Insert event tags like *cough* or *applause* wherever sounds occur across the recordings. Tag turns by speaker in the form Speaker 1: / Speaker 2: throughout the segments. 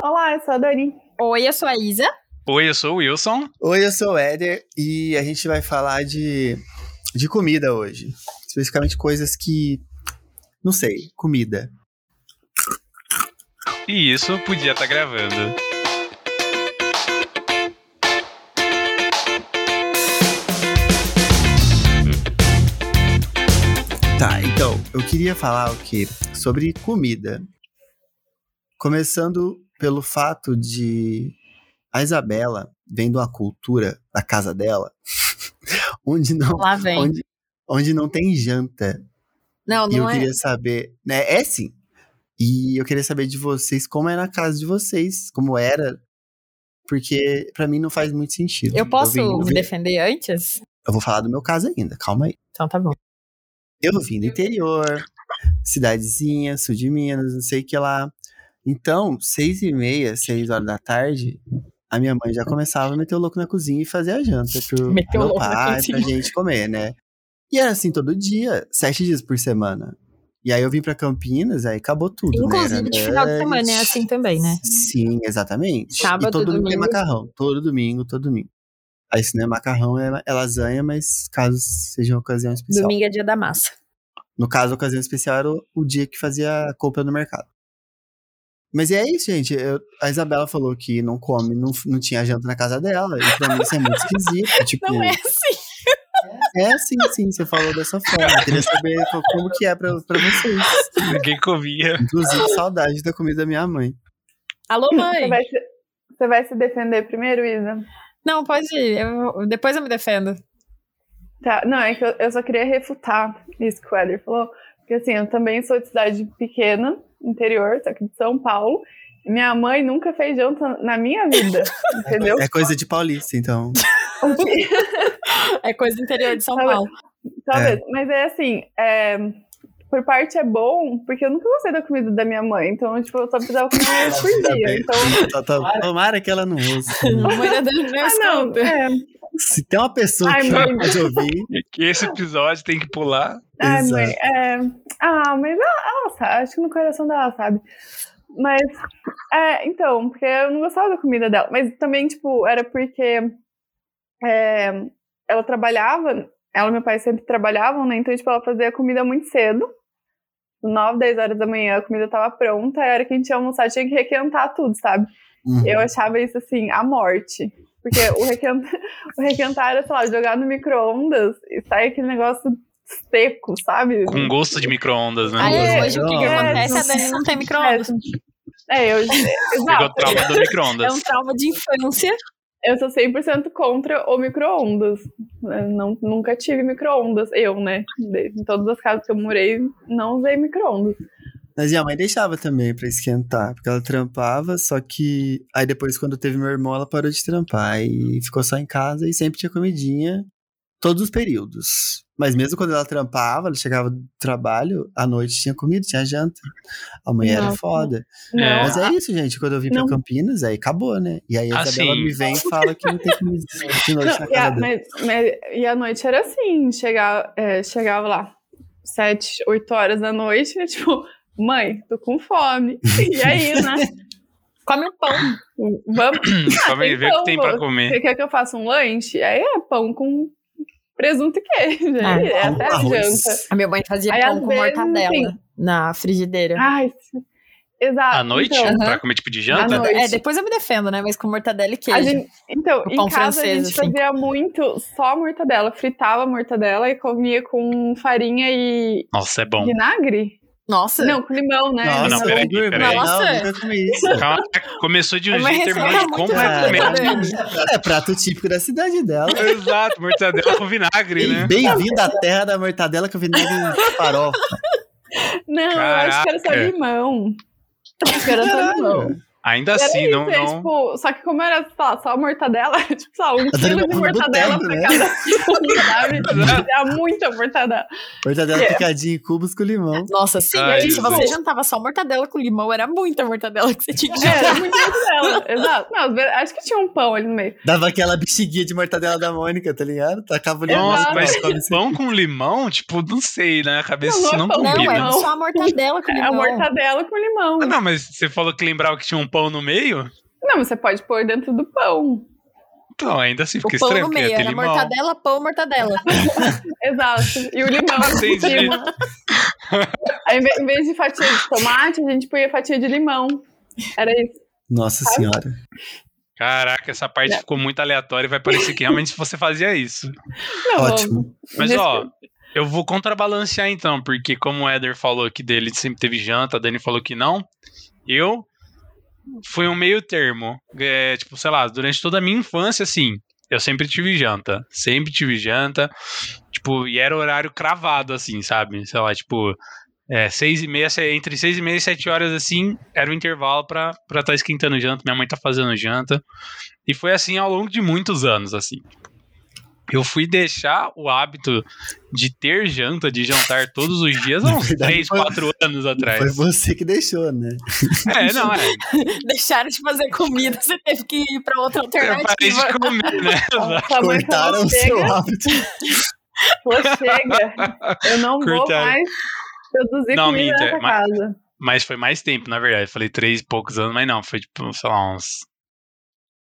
Speaker 1: Olá, eu sou a Dani.
Speaker 2: Oi, eu sou a Isa.
Speaker 3: Oi, eu sou o Wilson.
Speaker 4: Oi, eu sou o Éder e a gente vai falar de, de comida hoje. Especificamente coisas que. Não sei, comida.
Speaker 3: E isso podia estar tá gravando.
Speaker 4: Tá, então, eu queria falar o quê? Sobre comida. Começando pelo fato de a Isabela vem de uma cultura da casa dela *laughs* onde não. Onde, onde não tem janta.
Speaker 2: Não, não
Speaker 4: e eu
Speaker 2: é.
Speaker 4: queria saber, né? É sim. E eu queria saber de vocês como é na casa de vocês, como era, porque para mim não faz muito sentido.
Speaker 2: Eu posso
Speaker 4: vim- eu
Speaker 2: me
Speaker 4: vim-
Speaker 2: defender antes?
Speaker 4: Eu vou falar do meu caso ainda, calma aí.
Speaker 2: Então tá bom.
Speaker 4: Eu vim do interior, cidadezinha, sul de Minas, não sei o que lá. Então, seis e meia, seis horas da tarde, a minha mãe já começava a meter o louco na cozinha e fazer a janta pro *laughs*
Speaker 2: Meter o
Speaker 4: meu pai, pra gente comer, né? E era assim todo dia, sete dias por semana. E aí eu vim pra Campinas, aí acabou tudo, né?
Speaker 2: Inclusive,
Speaker 4: Era
Speaker 2: de final de semana é assim também, né?
Speaker 4: Sim, exatamente.
Speaker 2: Sábado,
Speaker 4: e todo domingo
Speaker 2: domingo.
Speaker 4: macarrão. Todo domingo, todo domingo. Aí se não é macarrão, é, é lasanha, mas caso seja uma ocasião especial.
Speaker 2: Domingo é dia da massa.
Speaker 4: No caso, a ocasião especial era o, o dia que fazia a compra no mercado. Mas é isso, gente. Eu- a Isabela falou que não come, não, não tinha janta na casa dela. E pra mim isso é muito esquisito. *laughs* Tipo,
Speaker 2: Não é assim.
Speaker 4: é sim, sim, você falou dessa forma. Eu queria saber co- como que é pra, pra vocês.
Speaker 3: Ninguém comia.
Speaker 4: Inclusive, saudade da comida da minha mãe.
Speaker 2: Alô,
Speaker 1: Você
Speaker 2: mãe?
Speaker 1: vai, se, você vai se defender primeiro, Isa?
Speaker 2: Não, pode ir. Eu- depois eu me defendo.
Speaker 1: Tá, não, é que eu, eu só queria refutar isso que o Eder falou. Porque assim, eu também sou de cidade pequena, interior, só que de São Paulo. Minha mãe nunca fez janta na minha vida, *laughs* entendeu?
Speaker 4: É coisa de paulista, então. *laughs*
Speaker 2: É coisa interior de São
Speaker 1: Tá
Speaker 2: Paulo.
Speaker 1: Talvez. Mas é assim, é, por parte é bom, porque eu nunca gostei da comida da minha mãe. Então, tipo, eu só precisava comer uma vez por dia.
Speaker 4: bem.
Speaker 1: Então,
Speaker 4: Tá- tá- Tomara que ela não ouça. *laughs*
Speaker 2: A mãe da Dani não
Speaker 1: ah, não. É,
Speaker 4: Se tem uma pessoa
Speaker 1: Ai,
Speaker 4: que
Speaker 1: mãe.
Speaker 4: pode ouvir,
Speaker 3: Que esse episódio tem que pular.
Speaker 1: Ai,
Speaker 4: Exato.
Speaker 1: mãe, é... Ah, mas ela, ela sabe, acho que no coração dela sabe. Mas, é, então, porque eu não gostava da comida dela. Mas também, tipo, era porque é, ela trabalhava, ela e meu pai sempre trabalhavam, né? Então, tipo, ela fazia comida muito cedo. 9, 10 horas da manhã a comida tava pronta, aí a hora que a gente ia almoçar tinha que requentar tudo, sabe?
Speaker 4: Uhum.
Speaker 1: Eu achava isso assim, a morte. Porque o requentar, *laughs* o requentar era, sei lá, jogar no micro-ondas e sai aquele negócio seco, sabe?
Speaker 3: Com gosto de micro-ondas, né?
Speaker 2: Aí
Speaker 1: É,
Speaker 2: hoje o que, que
Speaker 4: é,
Speaker 2: acontece? A
Speaker 1: não-
Speaker 2: Dani não tem *laughs* micro-ondas.
Speaker 1: É, eu. Exato.
Speaker 3: trauma do
Speaker 2: É um trauma de infância.
Speaker 1: Eu sou 100% contra o micro-ondas. Não, nunca tive micro-ondas. Eu, né? Em todas as casas que eu morei, não usei micro-ondas.
Speaker 4: Mas minha mãe deixava também pra esquentar, porque ela trampava, só que aí depois, quando teve meu irmão, ela parou de trampar e ficou só em casa e sempre tinha comidinha, todos os períodos. Mas mesmo quando ela trampava, ela chegava do trabalho, à noite tinha comida, tinha janta. A mãe era foda.
Speaker 3: É.
Speaker 4: Mas é isso, gente. Quando eu vim pra
Speaker 1: Não.
Speaker 4: Campinas, aí acabou, né? E aí a Isabela
Speaker 3: Assim.
Speaker 4: me vem e fala que não tem comida de noite
Speaker 1: Não,
Speaker 4: na
Speaker 1: e, a,
Speaker 4: casa
Speaker 1: mas, mas- e a noite era assim, chegava, é, chegava lá, sete, oito horas da noite, e, tipo, mãe, tô com fome. E *laughs* aí, né?
Speaker 2: Come um pão.
Speaker 1: Vamos.
Speaker 3: Só vem ver o que tem pra
Speaker 1: Você
Speaker 3: comer.
Speaker 1: quer que eu faça um lanche? Aí é pão com presunto e queijo.
Speaker 2: Ah,
Speaker 1: é
Speaker 4: pão
Speaker 1: até a
Speaker 4: arroz.
Speaker 1: janta.
Speaker 2: A minha mãe fazia
Speaker 1: Aí,
Speaker 2: pão com
Speaker 1: vezes,
Speaker 2: mortadela
Speaker 1: assim,
Speaker 2: na frigideira.
Speaker 1: Ai, exato.
Speaker 3: À noite?
Speaker 1: Então,
Speaker 2: Aham.
Speaker 3: Pra comer tipo de janta?
Speaker 2: É, depois eu me defendo, né? Mas com mortadela e
Speaker 1: a
Speaker 2: queijo.
Speaker 1: gente- então,
Speaker 2: O
Speaker 1: em
Speaker 2: pão
Speaker 1: casa a
Speaker 2: francês,
Speaker 1: gente
Speaker 2: assim.
Speaker 1: fazia muito só mortadela. Fritava a mortadela e comia com farinha e
Speaker 3: Nossa, é bom.
Speaker 1: vinagre?
Speaker 2: Nossa.
Speaker 1: Não, com limão, né?
Speaker 4: Nossa,
Speaker 3: não, peraí,
Speaker 4: eu
Speaker 3: peraí.
Speaker 4: Não,
Speaker 2: Nossa.
Speaker 4: nunca comi isso. *laughs*
Speaker 3: Calma, começou de um
Speaker 2: É uma
Speaker 3: jeito, terminou
Speaker 2: receita
Speaker 3: de vai comer.
Speaker 2: rápida.
Speaker 4: É prato típico da cidade dela.
Speaker 3: Exato, mortadela com vinagre, né?
Speaker 4: Bem-vindo à terra da mortadela com vinagre e farofa.
Speaker 1: Não, eu acho que era só
Speaker 3: Caraca.
Speaker 1: limão. Acho que era só limão.
Speaker 3: Ainda
Speaker 1: Era
Speaker 3: assim,
Speaker 1: isso,
Speaker 3: não,
Speaker 1: é,
Speaker 3: não.
Speaker 1: tipo, só que como era lá, só mortadela, *laughs* tipo, lá, um quilo de mortadela
Speaker 4: boteco,
Speaker 1: pra
Speaker 4: né?
Speaker 1: cada *laughs* um, sabe? Era muita mortadela.
Speaker 4: Mortadela
Speaker 1: É.
Speaker 4: picadinha em cubos com limão.
Speaker 2: Nossa, sim.
Speaker 3: Ai,
Speaker 2: se você
Speaker 3: Jesus.
Speaker 2: jantava só mortadela com limão, era muita mortadela que você tinha que
Speaker 1: É,
Speaker 2: jantar.
Speaker 1: era muita mortadela. *laughs* Exato. Não, acho que tinha um pão ali no meio.
Speaker 4: Dava aquela bexiguinha de mortadela da Mônica, tá ligado? Tacava o limão.
Speaker 3: Nossa,
Speaker 1: Exato.
Speaker 3: mas
Speaker 4: assim.
Speaker 3: pão com limão, tipo, não sei, né? A cabeça
Speaker 1: Não,
Speaker 3: não,
Speaker 1: não é
Speaker 2: Não,
Speaker 3: combina.
Speaker 2: é
Speaker 1: Não.
Speaker 2: só a mortadela com
Speaker 1: É a
Speaker 2: limão.
Speaker 1: mortadela com limão.
Speaker 3: Ah, não, mas você falou que lembrava que tinha um pão no meio?
Speaker 1: Não, você pode pôr dentro do pão.
Speaker 3: Então, ainda assim
Speaker 2: O
Speaker 3: fica
Speaker 2: pão
Speaker 3: estranho,
Speaker 2: no meio, era
Speaker 3: limão.
Speaker 2: mortadela, pão, mortadela. *laughs*
Speaker 1: Exato. E o limão por
Speaker 3: Entendi.
Speaker 1: cima. Aí, em vez- de fatia de tomate, a gente põe fatia de limão. Era isso.
Speaker 4: Nossa senhora.
Speaker 3: Caraca, essa parte ficou muito aleatória e vai parecer que realmente você fazia isso.
Speaker 1: Não,
Speaker 4: Ótimo.
Speaker 3: Mas, ó, eu vou contrabalancear então, porque como o Éder falou que dele sempre teve janta, a Dani falou que não, eu fui um meio termo. É, tipo, sei lá, durante toda a minha infância, assim, eu sempre tive janta. Sempre tive janta. Tipo, e era horário cravado, assim, sabe? Sei lá, tipo, é, seis e meia, entre seis e meia e sete horas, assim, era o intervalo pra estar tá esquentando janta. Minha mãe tá fazendo janta. E foi assim ao longo de muitos anos, assim. Eu fui deixar o hábito de ter janta, de jantar todos os dias há uns
Speaker 4: verdade,
Speaker 3: 3,
Speaker 4: foi-
Speaker 3: 4 anos atrás.
Speaker 4: Foi você que deixou, né?
Speaker 3: É, não, é. *laughs*
Speaker 2: Deixaram de fazer comida, você teve que ir pra outra
Speaker 3: Eu parei
Speaker 2: alternativa.
Speaker 3: de comer, né? *laughs*
Speaker 4: Cortaram o seu
Speaker 1: chega,
Speaker 4: hábito.
Speaker 1: falou, chega. Eu não vou
Speaker 3: Cortaram.
Speaker 1: mais produzir
Speaker 3: Não,
Speaker 1: comida
Speaker 3: minta,
Speaker 1: nessa
Speaker 3: mas-
Speaker 1: casa.
Speaker 3: Mas foi mais tempo, na verdade. Eu falei três e poucos anos, mas não, foi tipo, sei lá, uns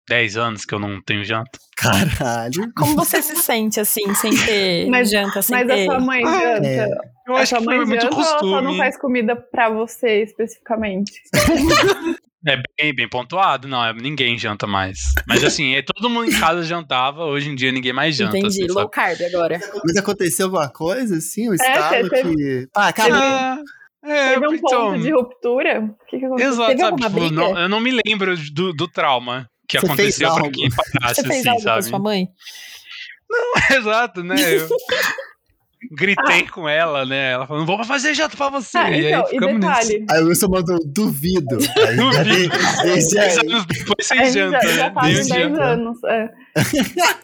Speaker 3: 10 anos que eu não tenho janta.
Speaker 4: Caralho. *laughs*
Speaker 2: Como você se sente, assim, sem ter *laughs*
Speaker 1: Mas-
Speaker 2: janta, sem
Speaker 1: Mas a
Speaker 2: ter...
Speaker 1: sua mãe janta.
Speaker 4: É.
Speaker 3: Eu
Speaker 1: a
Speaker 3: acho que
Speaker 1: mãe
Speaker 3: foi muito
Speaker 1: janta ou ela só não
Speaker 3: costume.
Speaker 1: faz comida pra você especificamente? *laughs*
Speaker 3: É bem, bem pontuado, não, é, ninguém janta mais. Mas assim, é, todo mundo em casa jantava, hoje em dia ninguém mais janta.
Speaker 2: Entendi,
Speaker 3: assim,
Speaker 2: low carb agora.
Speaker 4: Mas aconteceu alguma coisa, assim? O estado
Speaker 1: teve-
Speaker 4: que. Ah, acabou.
Speaker 3: Ah, é,
Speaker 1: Teve um
Speaker 3: então,
Speaker 1: ponto de ruptura? O que, que aconteceu?
Speaker 3: Exato,
Speaker 2: Teve
Speaker 3: sabe? Tipo,
Speaker 2: briga?
Speaker 3: não- eu não me lembro do, do trauma que
Speaker 4: Você
Speaker 3: aconteceu
Speaker 4: algo?
Speaker 3: que parasse
Speaker 2: Você fez
Speaker 3: assim,
Speaker 2: algo com
Speaker 3: sabe?
Speaker 2: sua mãe? *laughs*
Speaker 3: Exato, né? Eu gritei com ela, né? Ela falou, não vou fazer janta pra você.
Speaker 1: Ah,
Speaker 3: e aí
Speaker 1: então, e
Speaker 3: ficamos nisso.
Speaker 1: detalhe,
Speaker 4: Aí o Wilson mandou duvido. Aí,
Speaker 3: Duvido.
Speaker 4: Desde
Speaker 3: Dez
Speaker 4: aí.
Speaker 3: depois
Speaker 1: a
Speaker 3: sem janta,
Speaker 1: já, já
Speaker 3: né?
Speaker 1: fazem
Speaker 3: Desde
Speaker 1: 10
Speaker 3: janta.
Speaker 1: anos. é. *laughs*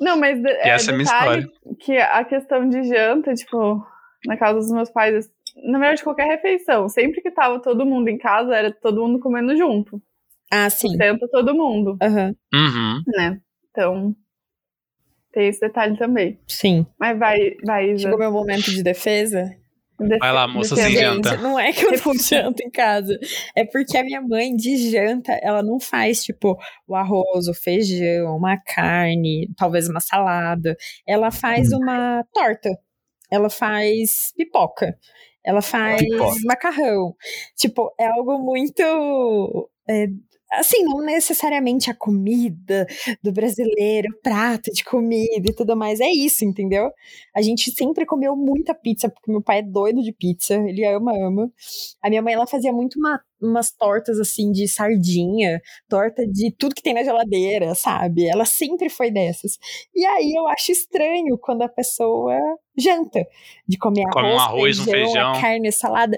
Speaker 1: Não, mas de- é,
Speaker 3: essa é a minha história.
Speaker 1: que a questão de janta, tipo, na casa dos meus pais, na verdade, qualquer refeição, sempre que tava todo mundo em casa, era todo mundo comendo junto.
Speaker 2: Ah, sim.
Speaker 1: Senta todo mundo,
Speaker 2: Aham,
Speaker 3: Uhum.
Speaker 1: né? Então, tem esse detalhe também.
Speaker 2: sim.
Speaker 1: Mas vai, vai, Isa.
Speaker 2: Chegou meu momento de defesa.
Speaker 1: Defe-
Speaker 3: Vai lá, moça, sem
Speaker 2: Gente,
Speaker 3: janta.
Speaker 2: não é que eu não janto em casa. É porque a minha mãe, de janta, ela não faz, tipo, o arroz, o feijão, uma carne, talvez uma salada. Ela faz uma torta. Ela faz pipoca. Ela faz
Speaker 4: Pipoca.
Speaker 2: macarrão. Tipo, é algo muito. é, assim, não necessariamente a comida do brasileiro, o prato de comida e tudo mais. É isso, entendeu? A gente sempre comeu muita pizza, porque meu pai é doido de pizza, ele ama, ama. A minha mãe, ela fazia muito uma- umas tortas, assim, de sardinha, torta de tudo que tem na geladeira, sabe? Ela sempre foi dessas. E aí eu acho estranho quando a pessoa janta, de comer
Speaker 3: Come um
Speaker 2: arroz,
Speaker 3: arroz, um
Speaker 2: feijão,
Speaker 3: feijão.
Speaker 2: carne, salada.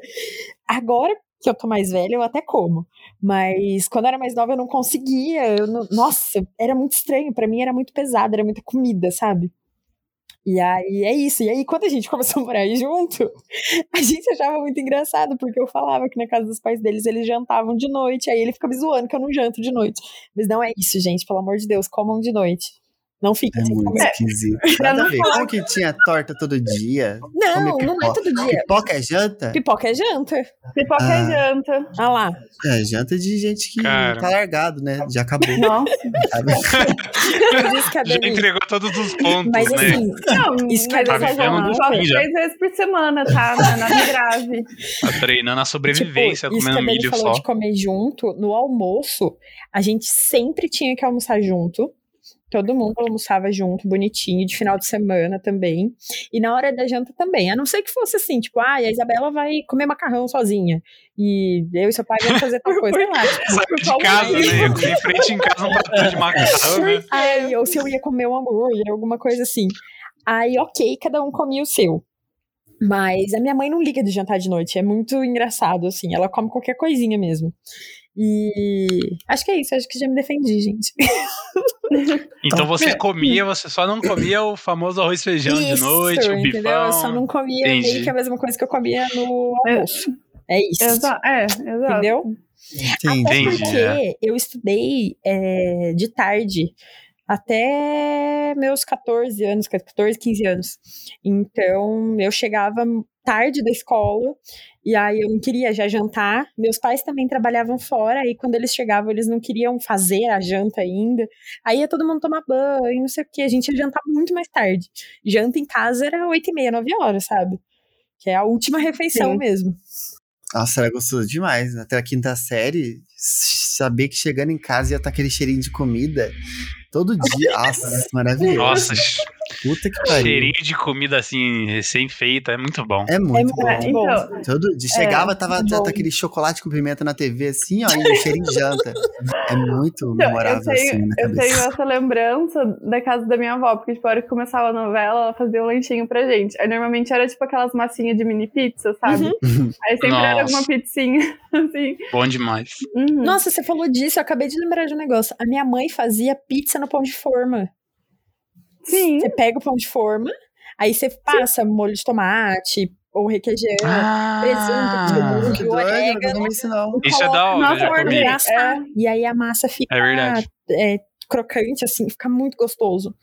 Speaker 2: Agora que eu tô mais velha, eu até como. Mas quando eu era mais nova, eu não conseguia. eu não- Nossa, era muito estranho. Pra mim era muito pesado, era muita comida, sabe? E aí é isso. E aí, quando a gente *laughs* começou a morar junto, a gente achava muito engraçado, porque eu falava que na casa dos pais deles eles jantavam de noite. Aí ele fica me zoando que eu não janto de noite. Mas não é isso, gente. Pelo amor de Deus, comam de noite. Não fiquem
Speaker 4: É muito
Speaker 2: comer.
Speaker 4: esquisito. *laughs*
Speaker 1: Pra
Speaker 4: Nada a
Speaker 1: não
Speaker 4: ver. Como que tinha torta todo dia?
Speaker 2: Não, não é todo dia.
Speaker 4: Pipoca é janta?
Speaker 2: Pipoca é janta.
Speaker 1: Pipoca
Speaker 4: Ah.
Speaker 1: é janta.
Speaker 2: Ah lá.
Speaker 4: É, janta de gente que
Speaker 3: Cara.
Speaker 4: tá largado, né? Já acabou.
Speaker 1: Nossa. *laughs*
Speaker 3: Já *laughs* entregou todos os pontos,
Speaker 2: Mas
Speaker 3: né?
Speaker 2: assim,
Speaker 1: Não,
Speaker 2: Isso que tá
Speaker 3: vivendo
Speaker 1: só três vezes por semana, tá? Não é nada grave.
Speaker 3: Tá treinando a sobrevivência,
Speaker 2: tipo,
Speaker 3: comendo milho
Speaker 2: falou
Speaker 3: só.
Speaker 2: de comer junto, no almoço, a gente sempre tinha que almoçar junto. Todo mundo almoçava junto, bonitinho, de final de semana também. E na hora da janta também. A não ser que fosse assim, tipo, ah, a Isabela vai comer macarrão sozinha. E eu e seu pai vamos fazer tal *laughs* coisa. Sei lá, tipo,
Speaker 3: Saiu de casa, né? Eu comi frente em casa um prato de macarrão, né? *laughs*
Speaker 2: Aí, ou se eu ia comer um hambúrguer, alguma coisa assim. Aí, ok, cada um comia o seu. Mas a minha mãe não liga de jantar de noite. É muito engraçado, assim. Ela come qualquer coisinha mesmo. E acho que é isso. Acho que já me defendi, gente. *laughs*
Speaker 3: Então você comia, você só não comia o famoso arroz e feijão de
Speaker 2: Isso,
Speaker 3: noite, o
Speaker 2: entendeu?
Speaker 3: bifão.
Speaker 2: Eu só não comia
Speaker 3: Entendi.
Speaker 2: meio que a mesma coisa que eu comia no almoço. É isso.
Speaker 1: Exa é, exato.
Speaker 2: Entendeu?
Speaker 4: Entendi.
Speaker 2: Até
Speaker 3: Entendi,
Speaker 2: porque
Speaker 3: é.
Speaker 2: eu estudei é, de tarde até meus 14 anos, 14, 15 anos. Então, eu chegava tarde da escola e aí eu não queria já jantar. Meus pais também trabalhavam fora e quando eles chegavam, eles não queriam fazer a janta ainda. Aí ia todo mundo tomar banho, não sei o que. A gente ia jantar muito mais tarde. Janta em casa era 8 e meia, 9 horas, sabe? Que é a última refeição
Speaker 1: Sim.
Speaker 2: mesmo.
Speaker 4: Nossa, era gostoso demais. Até a quinta série, saber que chegando em casa ia estar aquele cheirinho de comida todo dia. Nossa, maravilhoso.
Speaker 3: Nossa,
Speaker 4: Puta que pariu.
Speaker 3: cheirinho de comida assim, recém-feita, é muito bom.
Speaker 4: É muito
Speaker 2: É
Speaker 4: bom.
Speaker 1: É, então,
Speaker 4: Todo dia chegava,
Speaker 1: É,
Speaker 4: tava, tava aquele chocolate com pimenta na TV, assim, ó, e o cheirinho de janta. É muito
Speaker 1: Então,
Speaker 4: memorável,
Speaker 1: eu tenho,
Speaker 4: assim, na
Speaker 1: eu tenho
Speaker 4: cabeça.
Speaker 1: essa lembrança da casa da minha avó, porque, tipo, a hora que começava a novela, ela fazia um lanchinho pra gente. Aí, normalmente, era, tipo, aquelas massinhas de mini pizza, sabe?
Speaker 2: Uhum.
Speaker 1: Aí, sempre era
Speaker 3: Nossa.
Speaker 1: alguma pizzinha, *laughs* assim.
Speaker 3: Bom demais.
Speaker 1: Uhum.
Speaker 2: Nossa, você falou disso, eu acabei de lembrar de um negócio. A minha mãe fazia pizza no pão de forma.
Speaker 1: Sim.
Speaker 2: Você pega o pão de forma, aí você passa molho de tomate ou requeijão,
Speaker 3: Ah,
Speaker 2: presunto, orégano.
Speaker 4: isso não.
Speaker 3: Isso é da hora, já
Speaker 2: forno
Speaker 3: comi.
Speaker 2: e. E aí a massa fica
Speaker 3: É verdade.
Speaker 2: é, crocante, assim, fica muito gostoso.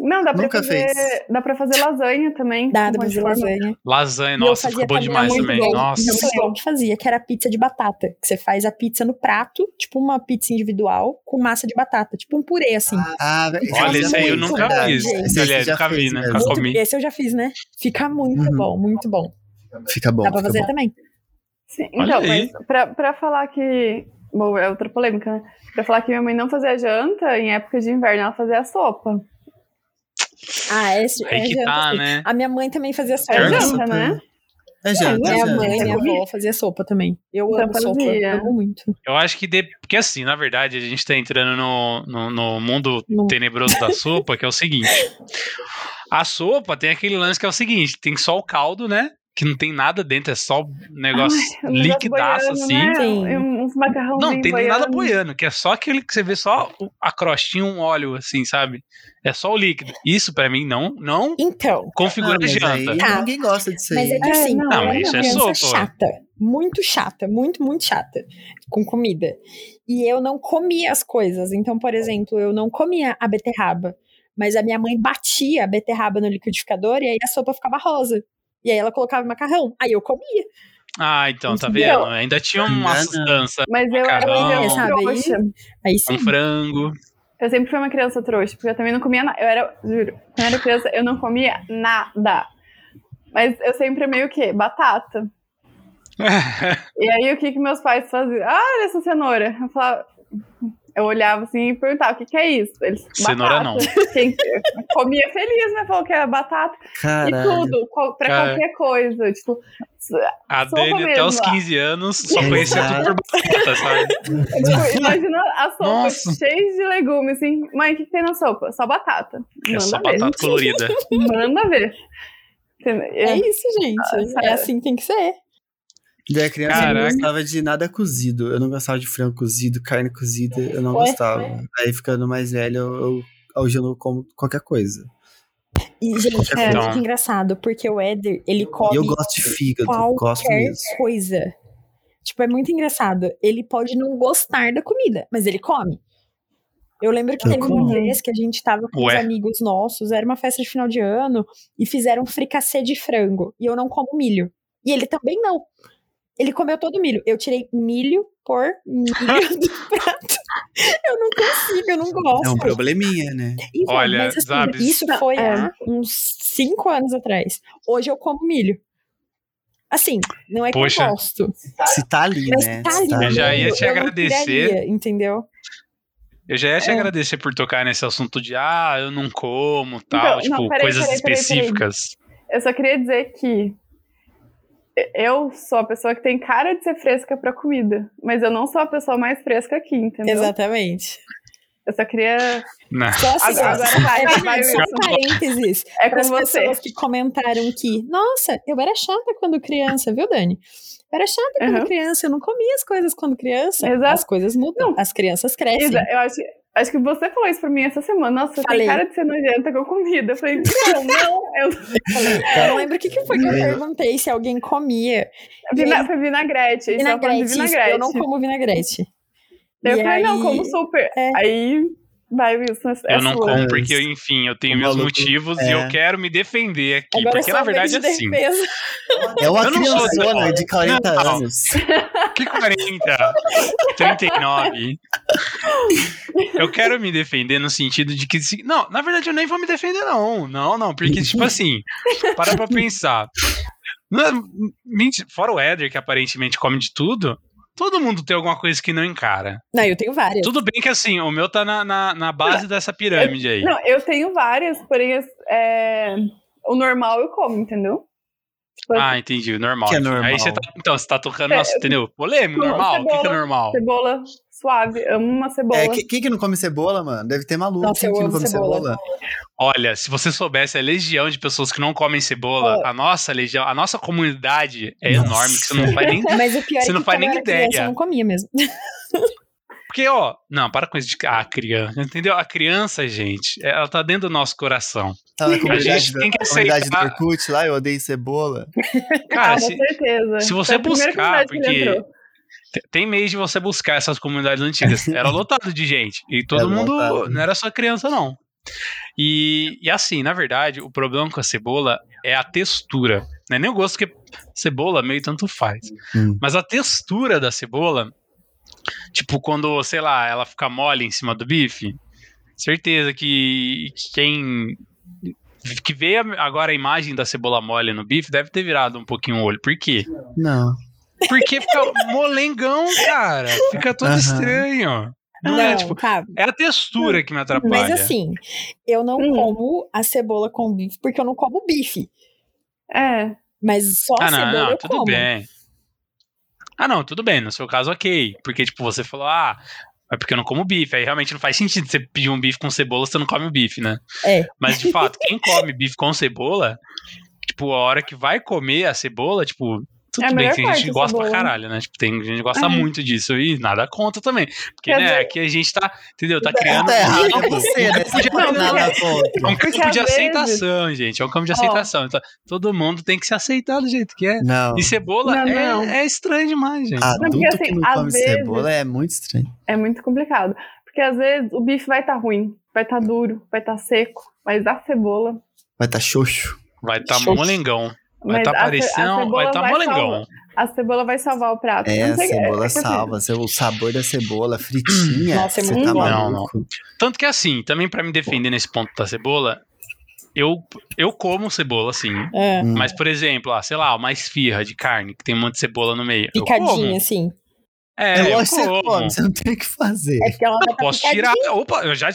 Speaker 1: Não, dá pra,
Speaker 4: Nunca
Speaker 1: fazer,
Speaker 4: fez.
Speaker 1: dá pra fazer lasanha também.
Speaker 2: Dá
Speaker 1: com
Speaker 2: pra fazer lasanha.
Speaker 3: Lasanha,
Speaker 2: eu
Speaker 3: nossa, ficou bom demais também.
Speaker 2: bom.
Speaker 3: Nossa.
Speaker 2: Não sei o que fazia, que era pizza de batata. Que você faz a pizza no prato, tipo uma pizza individual, com massa de batata. Tipo um purê, assim.
Speaker 4: Ah, velho,
Speaker 3: Olha,
Speaker 4: fazia
Speaker 3: esse aí eu nunca
Speaker 4: verdade.
Speaker 3: fiz.
Speaker 4: Esse aí já
Speaker 3: nunca vi, né?
Speaker 4: mesmo.
Speaker 3: Nunca comi.
Speaker 2: esse eu já fiz, né? Fica muito
Speaker 4: Uhum.
Speaker 2: bom, muito bom.
Speaker 4: Fica bom,
Speaker 2: Dá pra fazer
Speaker 4: bom.
Speaker 2: também.
Speaker 1: Sim,
Speaker 3: Olha
Speaker 1: então,
Speaker 3: aí.
Speaker 1: mas pra, pra falar que. Bom, é outra polêmica, né? Pra falar que minha mãe não fazia janta, em época de inverno ela fazia sopa.
Speaker 2: Ah, é
Speaker 3: que
Speaker 2: janta,
Speaker 3: tá,
Speaker 2: sim.
Speaker 3: né?
Speaker 2: A minha mãe também fazia sopa.
Speaker 1: É
Speaker 3: Janta?
Speaker 1: né?
Speaker 4: É janta, é
Speaker 2: Minha
Speaker 4: janta.
Speaker 2: mãe, minha
Speaker 1: comi.
Speaker 2: avó fazia sopa também. Eu
Speaker 1: Então
Speaker 2: amo sopa,
Speaker 1: fazia.
Speaker 2: amo muito.
Speaker 3: Eu acho que. De... Porque assim, na verdade, a gente tá entrando no, no, no mundo
Speaker 2: Não.
Speaker 3: tenebroso da sopa, que é o seguinte. A sopa tem aquele lance que é o seguinte: tem só o caldo, né? Que não tem nada dentro, é só um negócio
Speaker 1: negócio
Speaker 3: liquidaço,
Speaker 1: boiando,
Speaker 3: assim.
Speaker 1: Né?
Speaker 2: Sim.
Speaker 1: E Uns macarrãozinhos
Speaker 3: Não, tem
Speaker 1: boiando.
Speaker 3: nada boiando, que é só aquele que você vê só o- a crostinha, um óleo, assim, sabe? É só o líquido. Isso, pra mim, não, não
Speaker 2: Então,
Speaker 3: configura
Speaker 4: Ah,
Speaker 3: janta.
Speaker 4: aí
Speaker 2: Tá.
Speaker 4: ninguém gosta disso aí.
Speaker 2: mas é que
Speaker 1: É,
Speaker 2: assim,
Speaker 1: não,
Speaker 2: eu
Speaker 1: mas
Speaker 2: era
Speaker 3: isso
Speaker 2: uma
Speaker 3: é
Speaker 2: criança
Speaker 3: sopa,
Speaker 2: chata. Muito chata, muito, muito chata com comida. E eu não comia as coisas. Então, por exemplo, eu não comia a beterraba. Mas a minha mãe batia a beterraba no liquidificador e aí a sopa ficava rosa. E aí ela colocava macarrão. Aí eu comia.
Speaker 3: Ah, então, tá vendo? Ainda tinha uma sustância.
Speaker 1: Mas eu era
Speaker 3: Macarrão.
Speaker 1: uma criança
Speaker 2: Sabe, aí-
Speaker 1: trouxa.
Speaker 2: Aí sim.
Speaker 3: Um frango.
Speaker 1: Eu sempre fui uma criança trouxa, porque eu também não comia nada. Eu era, juro, quando eu era criança, eu não comia nada. Mas eu sempre amei o quê? Batata. *laughs* E aí, o que que meus pais faziam? Ah, olha essa cenoura. Eu falava... Eu olhava assim e perguntava, o que que é isso? Eles,
Speaker 3: Cenoura
Speaker 1: batata. Quem *laughs* comia feliz, né? Falou que era batata. E
Speaker 4: Caralho.
Speaker 1: tudo, qual- pra
Speaker 3: Cara.
Speaker 1: qualquer coisa. Tipo,
Speaker 3: A Dani, até os
Speaker 1: mesmo, ó.
Speaker 3: 15 anos, só conhecia tudo por batata, sabe? *laughs*
Speaker 1: tipo, imagina a sopa
Speaker 3: Nossa.
Speaker 1: cheia de legumes, assim. Mãe, o que, que tem na sopa? Só batata.
Speaker 3: É
Speaker 1: Manda
Speaker 3: só
Speaker 1: ver.
Speaker 3: batata colorida. *laughs*
Speaker 1: Manda ver.
Speaker 2: É isso, gente.
Speaker 1: Ah,
Speaker 2: é assim que tem que ser.
Speaker 4: Daí a criança eu não
Speaker 3: Caraca.
Speaker 4: gostava de nada cozido. Eu não gostava de frango cozido, carne cozida. Eu não gostava. Aí ficando mais velho, eu, eu, hoje eu não como qualquer coisa.
Speaker 2: E, gente, é muito engraçado, porque o Éder, ele
Speaker 4: E
Speaker 2: come
Speaker 4: eu gosto de fígado, gosto
Speaker 2: qualquer
Speaker 4: mesmo.
Speaker 2: coisa. Tipo, é muito engraçado. Ele pode não gostar da comida, mas ele come. Eu lembro que
Speaker 4: Eu
Speaker 2: teve uma
Speaker 1: como.
Speaker 2: vez que a gente tava com
Speaker 3: Ué.
Speaker 2: os amigos nossos, era uma festa de final de ano, e fizeram um fricassê de frango. E eu não como milho. E ele também não. Ele comeu todo o milho. Eu tirei milho por milho *laughs* do prato. Eu não consigo, eu não gosto.
Speaker 4: É um probleminha, né?
Speaker 2: Então,
Speaker 3: Olha,
Speaker 2: mas, assim,
Speaker 3: Zabs.
Speaker 2: isso foi
Speaker 1: É.
Speaker 2: há uns cinco anos atrás. Hoje eu como milho. Assim, não é que
Speaker 3: Poxa.
Speaker 2: eu gosto.
Speaker 4: Se tá ali,
Speaker 2: Mas
Speaker 4: né?
Speaker 2: tá
Speaker 4: Se
Speaker 2: ali.
Speaker 4: tá
Speaker 3: Eu já ia te
Speaker 2: eu
Speaker 3: agradecer.
Speaker 2: entendeu?
Speaker 3: Eu já ia te
Speaker 2: É.
Speaker 3: agradecer por tocar nesse assunto de, ah, eu não como, tal,
Speaker 1: Então,
Speaker 3: tipo,
Speaker 1: não, peraí,
Speaker 3: coisas
Speaker 1: peraí, peraí, peraí.
Speaker 3: específicas.
Speaker 1: Eu só queria dizer que eu sou a pessoa que tem cara de ser fresca pra comida, mas eu não sou a pessoa mais fresca aqui, entendeu?
Speaker 2: Exatamente.
Speaker 1: Eu só queria.
Speaker 3: Não.
Speaker 2: Só assim,
Speaker 1: Agora vai,
Speaker 2: é
Speaker 1: vai,
Speaker 2: só um parênteses.
Speaker 1: É
Speaker 2: Para
Speaker 1: com
Speaker 2: as
Speaker 1: você.
Speaker 2: pessoas que comentaram que, nossa, eu era chata quando criança, viu, Dani? Eu era chata quando
Speaker 1: Uhum.
Speaker 2: criança, eu não comia as coisas quando criança.
Speaker 1: Exato.
Speaker 2: As coisas mudam,
Speaker 1: Não.
Speaker 2: as crianças crescem.
Speaker 1: Isa, eu acho, Acho que você falou isso pra mim essa semana. Nossa, você
Speaker 2: Falei.
Speaker 1: tem cara de ser nojenta com comida. Eu falei, *laughs* não, não. Eu...
Speaker 2: Eu não lembro o que, que foi que eu perguntei se alguém comia.
Speaker 1: Vina... Foi vinagrete. Falando
Speaker 2: Vinagrete, isso,
Speaker 1: vinagrete.
Speaker 2: eu não como vinagrete.
Speaker 1: Daí eu
Speaker 2: E
Speaker 1: falei, não,
Speaker 2: aí-
Speaker 1: como super.
Speaker 2: É.
Speaker 1: Aí vai, Wilson. é
Speaker 3: Eu não
Speaker 1: sua.
Speaker 3: como porque, enfim, eu tenho
Speaker 4: O
Speaker 3: meus motivos e
Speaker 4: é.
Speaker 3: eu quero me defender aqui.
Speaker 2: Agora
Speaker 3: porque
Speaker 2: só
Speaker 3: na verdade é
Speaker 2: de
Speaker 3: assim.
Speaker 2: defesa.
Speaker 4: É uma
Speaker 3: Eu não sou
Speaker 4: criançona de 40
Speaker 3: Não.
Speaker 4: anos.
Speaker 3: Que 40? 39. Eu quero me defender no sentido de que. se- Não, na verdade eu nem vou me defender, não. Não, não. Porque, tipo assim, para pra pensar. Não é- Fora o Éder, que aparentemente come de tudo, todo mundo tem alguma coisa que não encara.
Speaker 2: Não, eu tenho várias.
Speaker 3: Tudo bem que assim, o meu tá na, na, na base dessa pirâmide aí.
Speaker 1: Não, eu tenho várias, porém é, o normal eu como, entendeu? Tipo,
Speaker 3: Ah, entendi, normal.
Speaker 4: Que é
Speaker 3: Aí
Speaker 4: normal.
Speaker 3: você tá, então, você tá tocando,
Speaker 1: É,
Speaker 3: nossa, entendeu? Polêmico, normal. O que, que é normal?
Speaker 1: cebola suave, amo uma cebola.
Speaker 4: É, que- quem que não come cebola, mano? Deve ter maluco.
Speaker 2: Nossa,
Speaker 4: que não come
Speaker 2: cebola.
Speaker 4: cebola?
Speaker 3: Olha, se você soubesse a legião de pessoas que não comem cebola, a nossa legião, a nossa comunidade é
Speaker 4: Nossa.
Speaker 3: enorme, que você não faz nem. *laughs*
Speaker 2: Mas o pior
Speaker 3: Você
Speaker 2: é
Speaker 3: não
Speaker 2: que
Speaker 3: faz nem
Speaker 2: criança,
Speaker 3: ideia.
Speaker 2: eu não comia mesmo. *laughs*
Speaker 3: Porque, ó, não, para com isso de. Ah, criança, entendeu? A criança, gente, ela tá dentro do nosso coração.
Speaker 4: Tá na
Speaker 3: A
Speaker 4: comunidade,
Speaker 3: gente
Speaker 4: da,
Speaker 3: tem que
Speaker 4: comunidade do
Speaker 3: aceitar.
Speaker 4: Orkut lá, eu odeio cebola.
Speaker 3: Cara,
Speaker 1: ah,
Speaker 3: se,
Speaker 1: com certeza.
Speaker 3: se você
Speaker 1: a
Speaker 3: buscar, porque- tem mês de você buscar essas comunidades antigas. *laughs* Era lotado de gente. E todo
Speaker 4: Era
Speaker 3: mundo.
Speaker 4: lotado.
Speaker 3: Não era só criança, não. E, e assim, na verdade, o problema com a cebola é a textura. Não é nem o gosto, porque cebola meio tanto faz.
Speaker 4: Hum.
Speaker 3: Mas a textura da cebola, tipo, quando, sei lá, ela fica mole em cima do bife, certeza que que quem que vê agora a imagem da cebola mole no bife deve ter virado um pouquinho o olho. Por quê?
Speaker 4: Não.
Speaker 3: Porque fica molengão, cara. Fica todo
Speaker 4: Aham.
Speaker 3: estranho. Não,
Speaker 2: Não,
Speaker 3: é, tipo,
Speaker 2: tá.
Speaker 3: é a textura que me atrapalha.
Speaker 2: Mas assim, eu não
Speaker 1: Hum.
Speaker 2: como a cebola com bife porque eu não como bife.
Speaker 1: É.
Speaker 2: Mas só a
Speaker 3: ah, não,
Speaker 2: cebola
Speaker 3: não,
Speaker 2: eu
Speaker 3: tudo
Speaker 2: como.
Speaker 3: bem. Ah, não, tudo bem. No seu caso, ok. Porque, tipo, você falou, ah, é porque eu não como bife. Aí realmente não faz sentido você pedir um bife com cebola, você não come o bife, né?
Speaker 2: É.
Speaker 3: Mas, de fato, quem come bife com cebola, tipo, a hora que vai comer a cebola, tipo. Tudo
Speaker 1: É a
Speaker 3: bem,
Speaker 1: melhor
Speaker 3: tem gente que gosta pra caralho, né? Tipo, tem gente que gosta
Speaker 1: É.
Speaker 3: muito disso e nada contra também. Porque,
Speaker 1: Quer
Speaker 3: né,
Speaker 1: dizer-
Speaker 3: aqui a gente tá, entendeu? Tá criando
Speaker 4: Tá errado,
Speaker 3: um
Speaker 4: é você, né? Você não nada contra.
Speaker 3: é um campo de
Speaker 1: vezes-
Speaker 3: aceitação, gente. É um campo de aceitação. Então, todo mundo tem que se aceitar do jeito que é.
Speaker 4: Não.
Speaker 3: E cebola
Speaker 1: Não,
Speaker 3: é,
Speaker 1: não.
Speaker 3: é estranho demais, gente.
Speaker 4: Adulto
Speaker 1: porque, assim,
Speaker 4: que não come
Speaker 1: vezes-
Speaker 4: cebola é muito estranho.
Speaker 1: É muito complicado. Porque às vezes o bife vai estar ruim, vai estar duro, vai estar seco, mas a cebola.
Speaker 4: Vai tá xoxo.
Speaker 3: Vai tá
Speaker 2: Xoxo.
Speaker 3: molengão. Vai
Speaker 1: Mas
Speaker 3: tá
Speaker 1: a ce- a
Speaker 3: parecendo.
Speaker 1: cebola
Speaker 3: Vai tá
Speaker 1: vai
Speaker 3: molengão.
Speaker 1: A cebola vai salvar o prato.
Speaker 4: É, a
Speaker 1: não
Speaker 4: cebola
Speaker 1: é que, assim,
Speaker 4: salva. O sabor da cebola fritinha.
Speaker 2: Nossa, é
Speaker 4: você
Speaker 2: muito
Speaker 4: tá
Speaker 2: bom.
Speaker 4: maluco.
Speaker 3: Tanto que assim, também pra me defender nesse ponto da cebola, eu, eu como cebola, sim.
Speaker 2: É.
Speaker 4: Hum.
Speaker 3: Mas, por exemplo, ah, sei lá, uma esfirra de carne que tem um monte de cebola no meio.
Speaker 2: Picadinha, assim.
Speaker 3: É,
Speaker 4: É
Speaker 3: eu
Speaker 4: que você
Speaker 3: como.
Speaker 4: come, você não tem o que fazer.
Speaker 2: É vai
Speaker 3: Eu posso
Speaker 2: tá
Speaker 3: tirar.
Speaker 2: picadinha.
Speaker 3: Opa, eu já.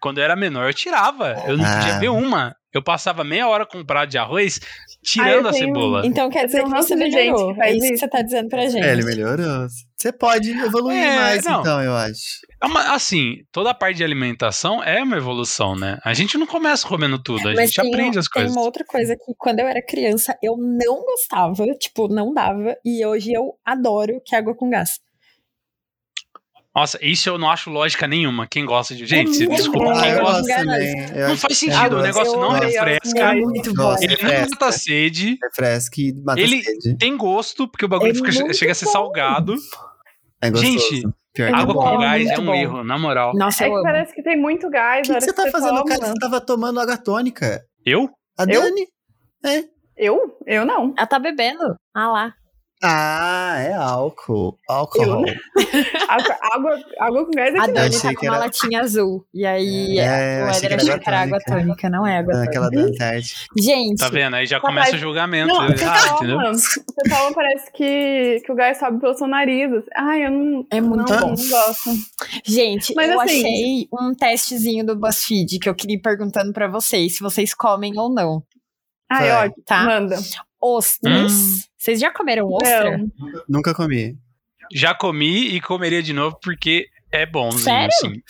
Speaker 3: Quando eu era menor, eu tirava. Eu não
Speaker 4: Ah.
Speaker 3: podia ver uma. Eu passava meia hora com um prato de arroz
Speaker 1: Ah,
Speaker 3: tirando
Speaker 1: eu
Speaker 3: a cebola.
Speaker 2: Então quer dizer
Speaker 1: Tem um
Speaker 2: que você
Speaker 1: de gente
Speaker 2: melhorou.
Speaker 1: que
Speaker 2: é isso que você tá dizendo pra gente.
Speaker 4: É, ele melhorou. Você pode evoluir
Speaker 3: É,
Speaker 4: mais,
Speaker 3: não.
Speaker 4: então, eu acho.
Speaker 3: É uma- assim, toda a parte de alimentação é uma evolução, né? A gente não começa comendo tudo, a
Speaker 2: Mas
Speaker 3: gente
Speaker 2: tem,
Speaker 3: aprende as
Speaker 2: tem
Speaker 3: coisas.
Speaker 2: uma outra coisa que quando eu era criança eu não gostava, tipo, não dava. E hoje eu adoro que é água com gás.
Speaker 3: Nossa, isso eu não acho lógica nenhuma. Quem gosta de.
Speaker 2: É
Speaker 3: Gente,
Speaker 2: muito
Speaker 3: desculpa,
Speaker 2: bom.
Speaker 3: quem gosta.
Speaker 2: gosto
Speaker 3: Não
Speaker 4: acho
Speaker 3: faz sentido,
Speaker 4: eu
Speaker 3: o negócio não refresca.
Speaker 2: É
Speaker 1: gosto.
Speaker 2: muito bom.
Speaker 3: Ele não
Speaker 4: refresca.
Speaker 3: mata sede,
Speaker 4: Refresca e mata
Speaker 3: Ele-
Speaker 4: sede.
Speaker 3: tem gosto, porque o bagulho
Speaker 2: É
Speaker 3: fica- chega a ser salgado.
Speaker 4: É gostoso.
Speaker 3: Gente,
Speaker 2: é
Speaker 3: Água
Speaker 2: bom,
Speaker 3: com gás
Speaker 2: muito
Speaker 3: é um
Speaker 2: bom.
Speaker 3: erro, na moral.
Speaker 2: Nossa,
Speaker 1: É que
Speaker 2: amo.
Speaker 1: parece que tem muito gás.
Speaker 4: O que, você tá fazendo,
Speaker 1: toma.
Speaker 4: cara? Você tava tomando água tônica.
Speaker 3: Eu?
Speaker 4: A
Speaker 1: Eu?
Speaker 4: Dani.
Speaker 1: Eu? Eu não.
Speaker 2: Ela tá bebendo. Ah lá.
Speaker 4: Ah, é álcool. Álcool. *laughs*
Speaker 1: Água, água, água com gás é
Speaker 2: A
Speaker 1: que não.
Speaker 2: Dani
Speaker 4: achei
Speaker 2: tá com uma
Speaker 4: era-
Speaker 2: latinha azul. E aí
Speaker 4: É,
Speaker 2: o Éder achou que era água tônica. Não é água
Speaker 4: Aquela
Speaker 2: tônica.
Speaker 4: da Antártica.
Speaker 2: Gente,
Speaker 3: Tá vendo? Aí já
Speaker 1: Rapaz,
Speaker 3: começa o julgamento.
Speaker 1: Não, você
Speaker 3: Ah, entendeu?
Speaker 1: toma, você toma, parece que, que o gás sobe pelo seu nariz. Ai, eu não,
Speaker 2: É muito
Speaker 1: não,
Speaker 2: bom.
Speaker 1: não gosto.
Speaker 2: gente,
Speaker 1: Mas
Speaker 2: eu
Speaker 1: assim-
Speaker 2: achei um testezinho do BuzzFeed que eu queria ir perguntando pra vocês se vocês comem ou não.
Speaker 1: Ai,
Speaker 4: Vai.
Speaker 1: ótimo.
Speaker 2: Tá.
Speaker 1: Manda.
Speaker 2: Ostras.
Speaker 3: Hum.
Speaker 2: Vocês já comeram ostra?
Speaker 1: Não.
Speaker 4: Nunca comi.
Speaker 3: Já comi e comeria de novo porque é bonzinho,
Speaker 2: Sério?
Speaker 3: assim.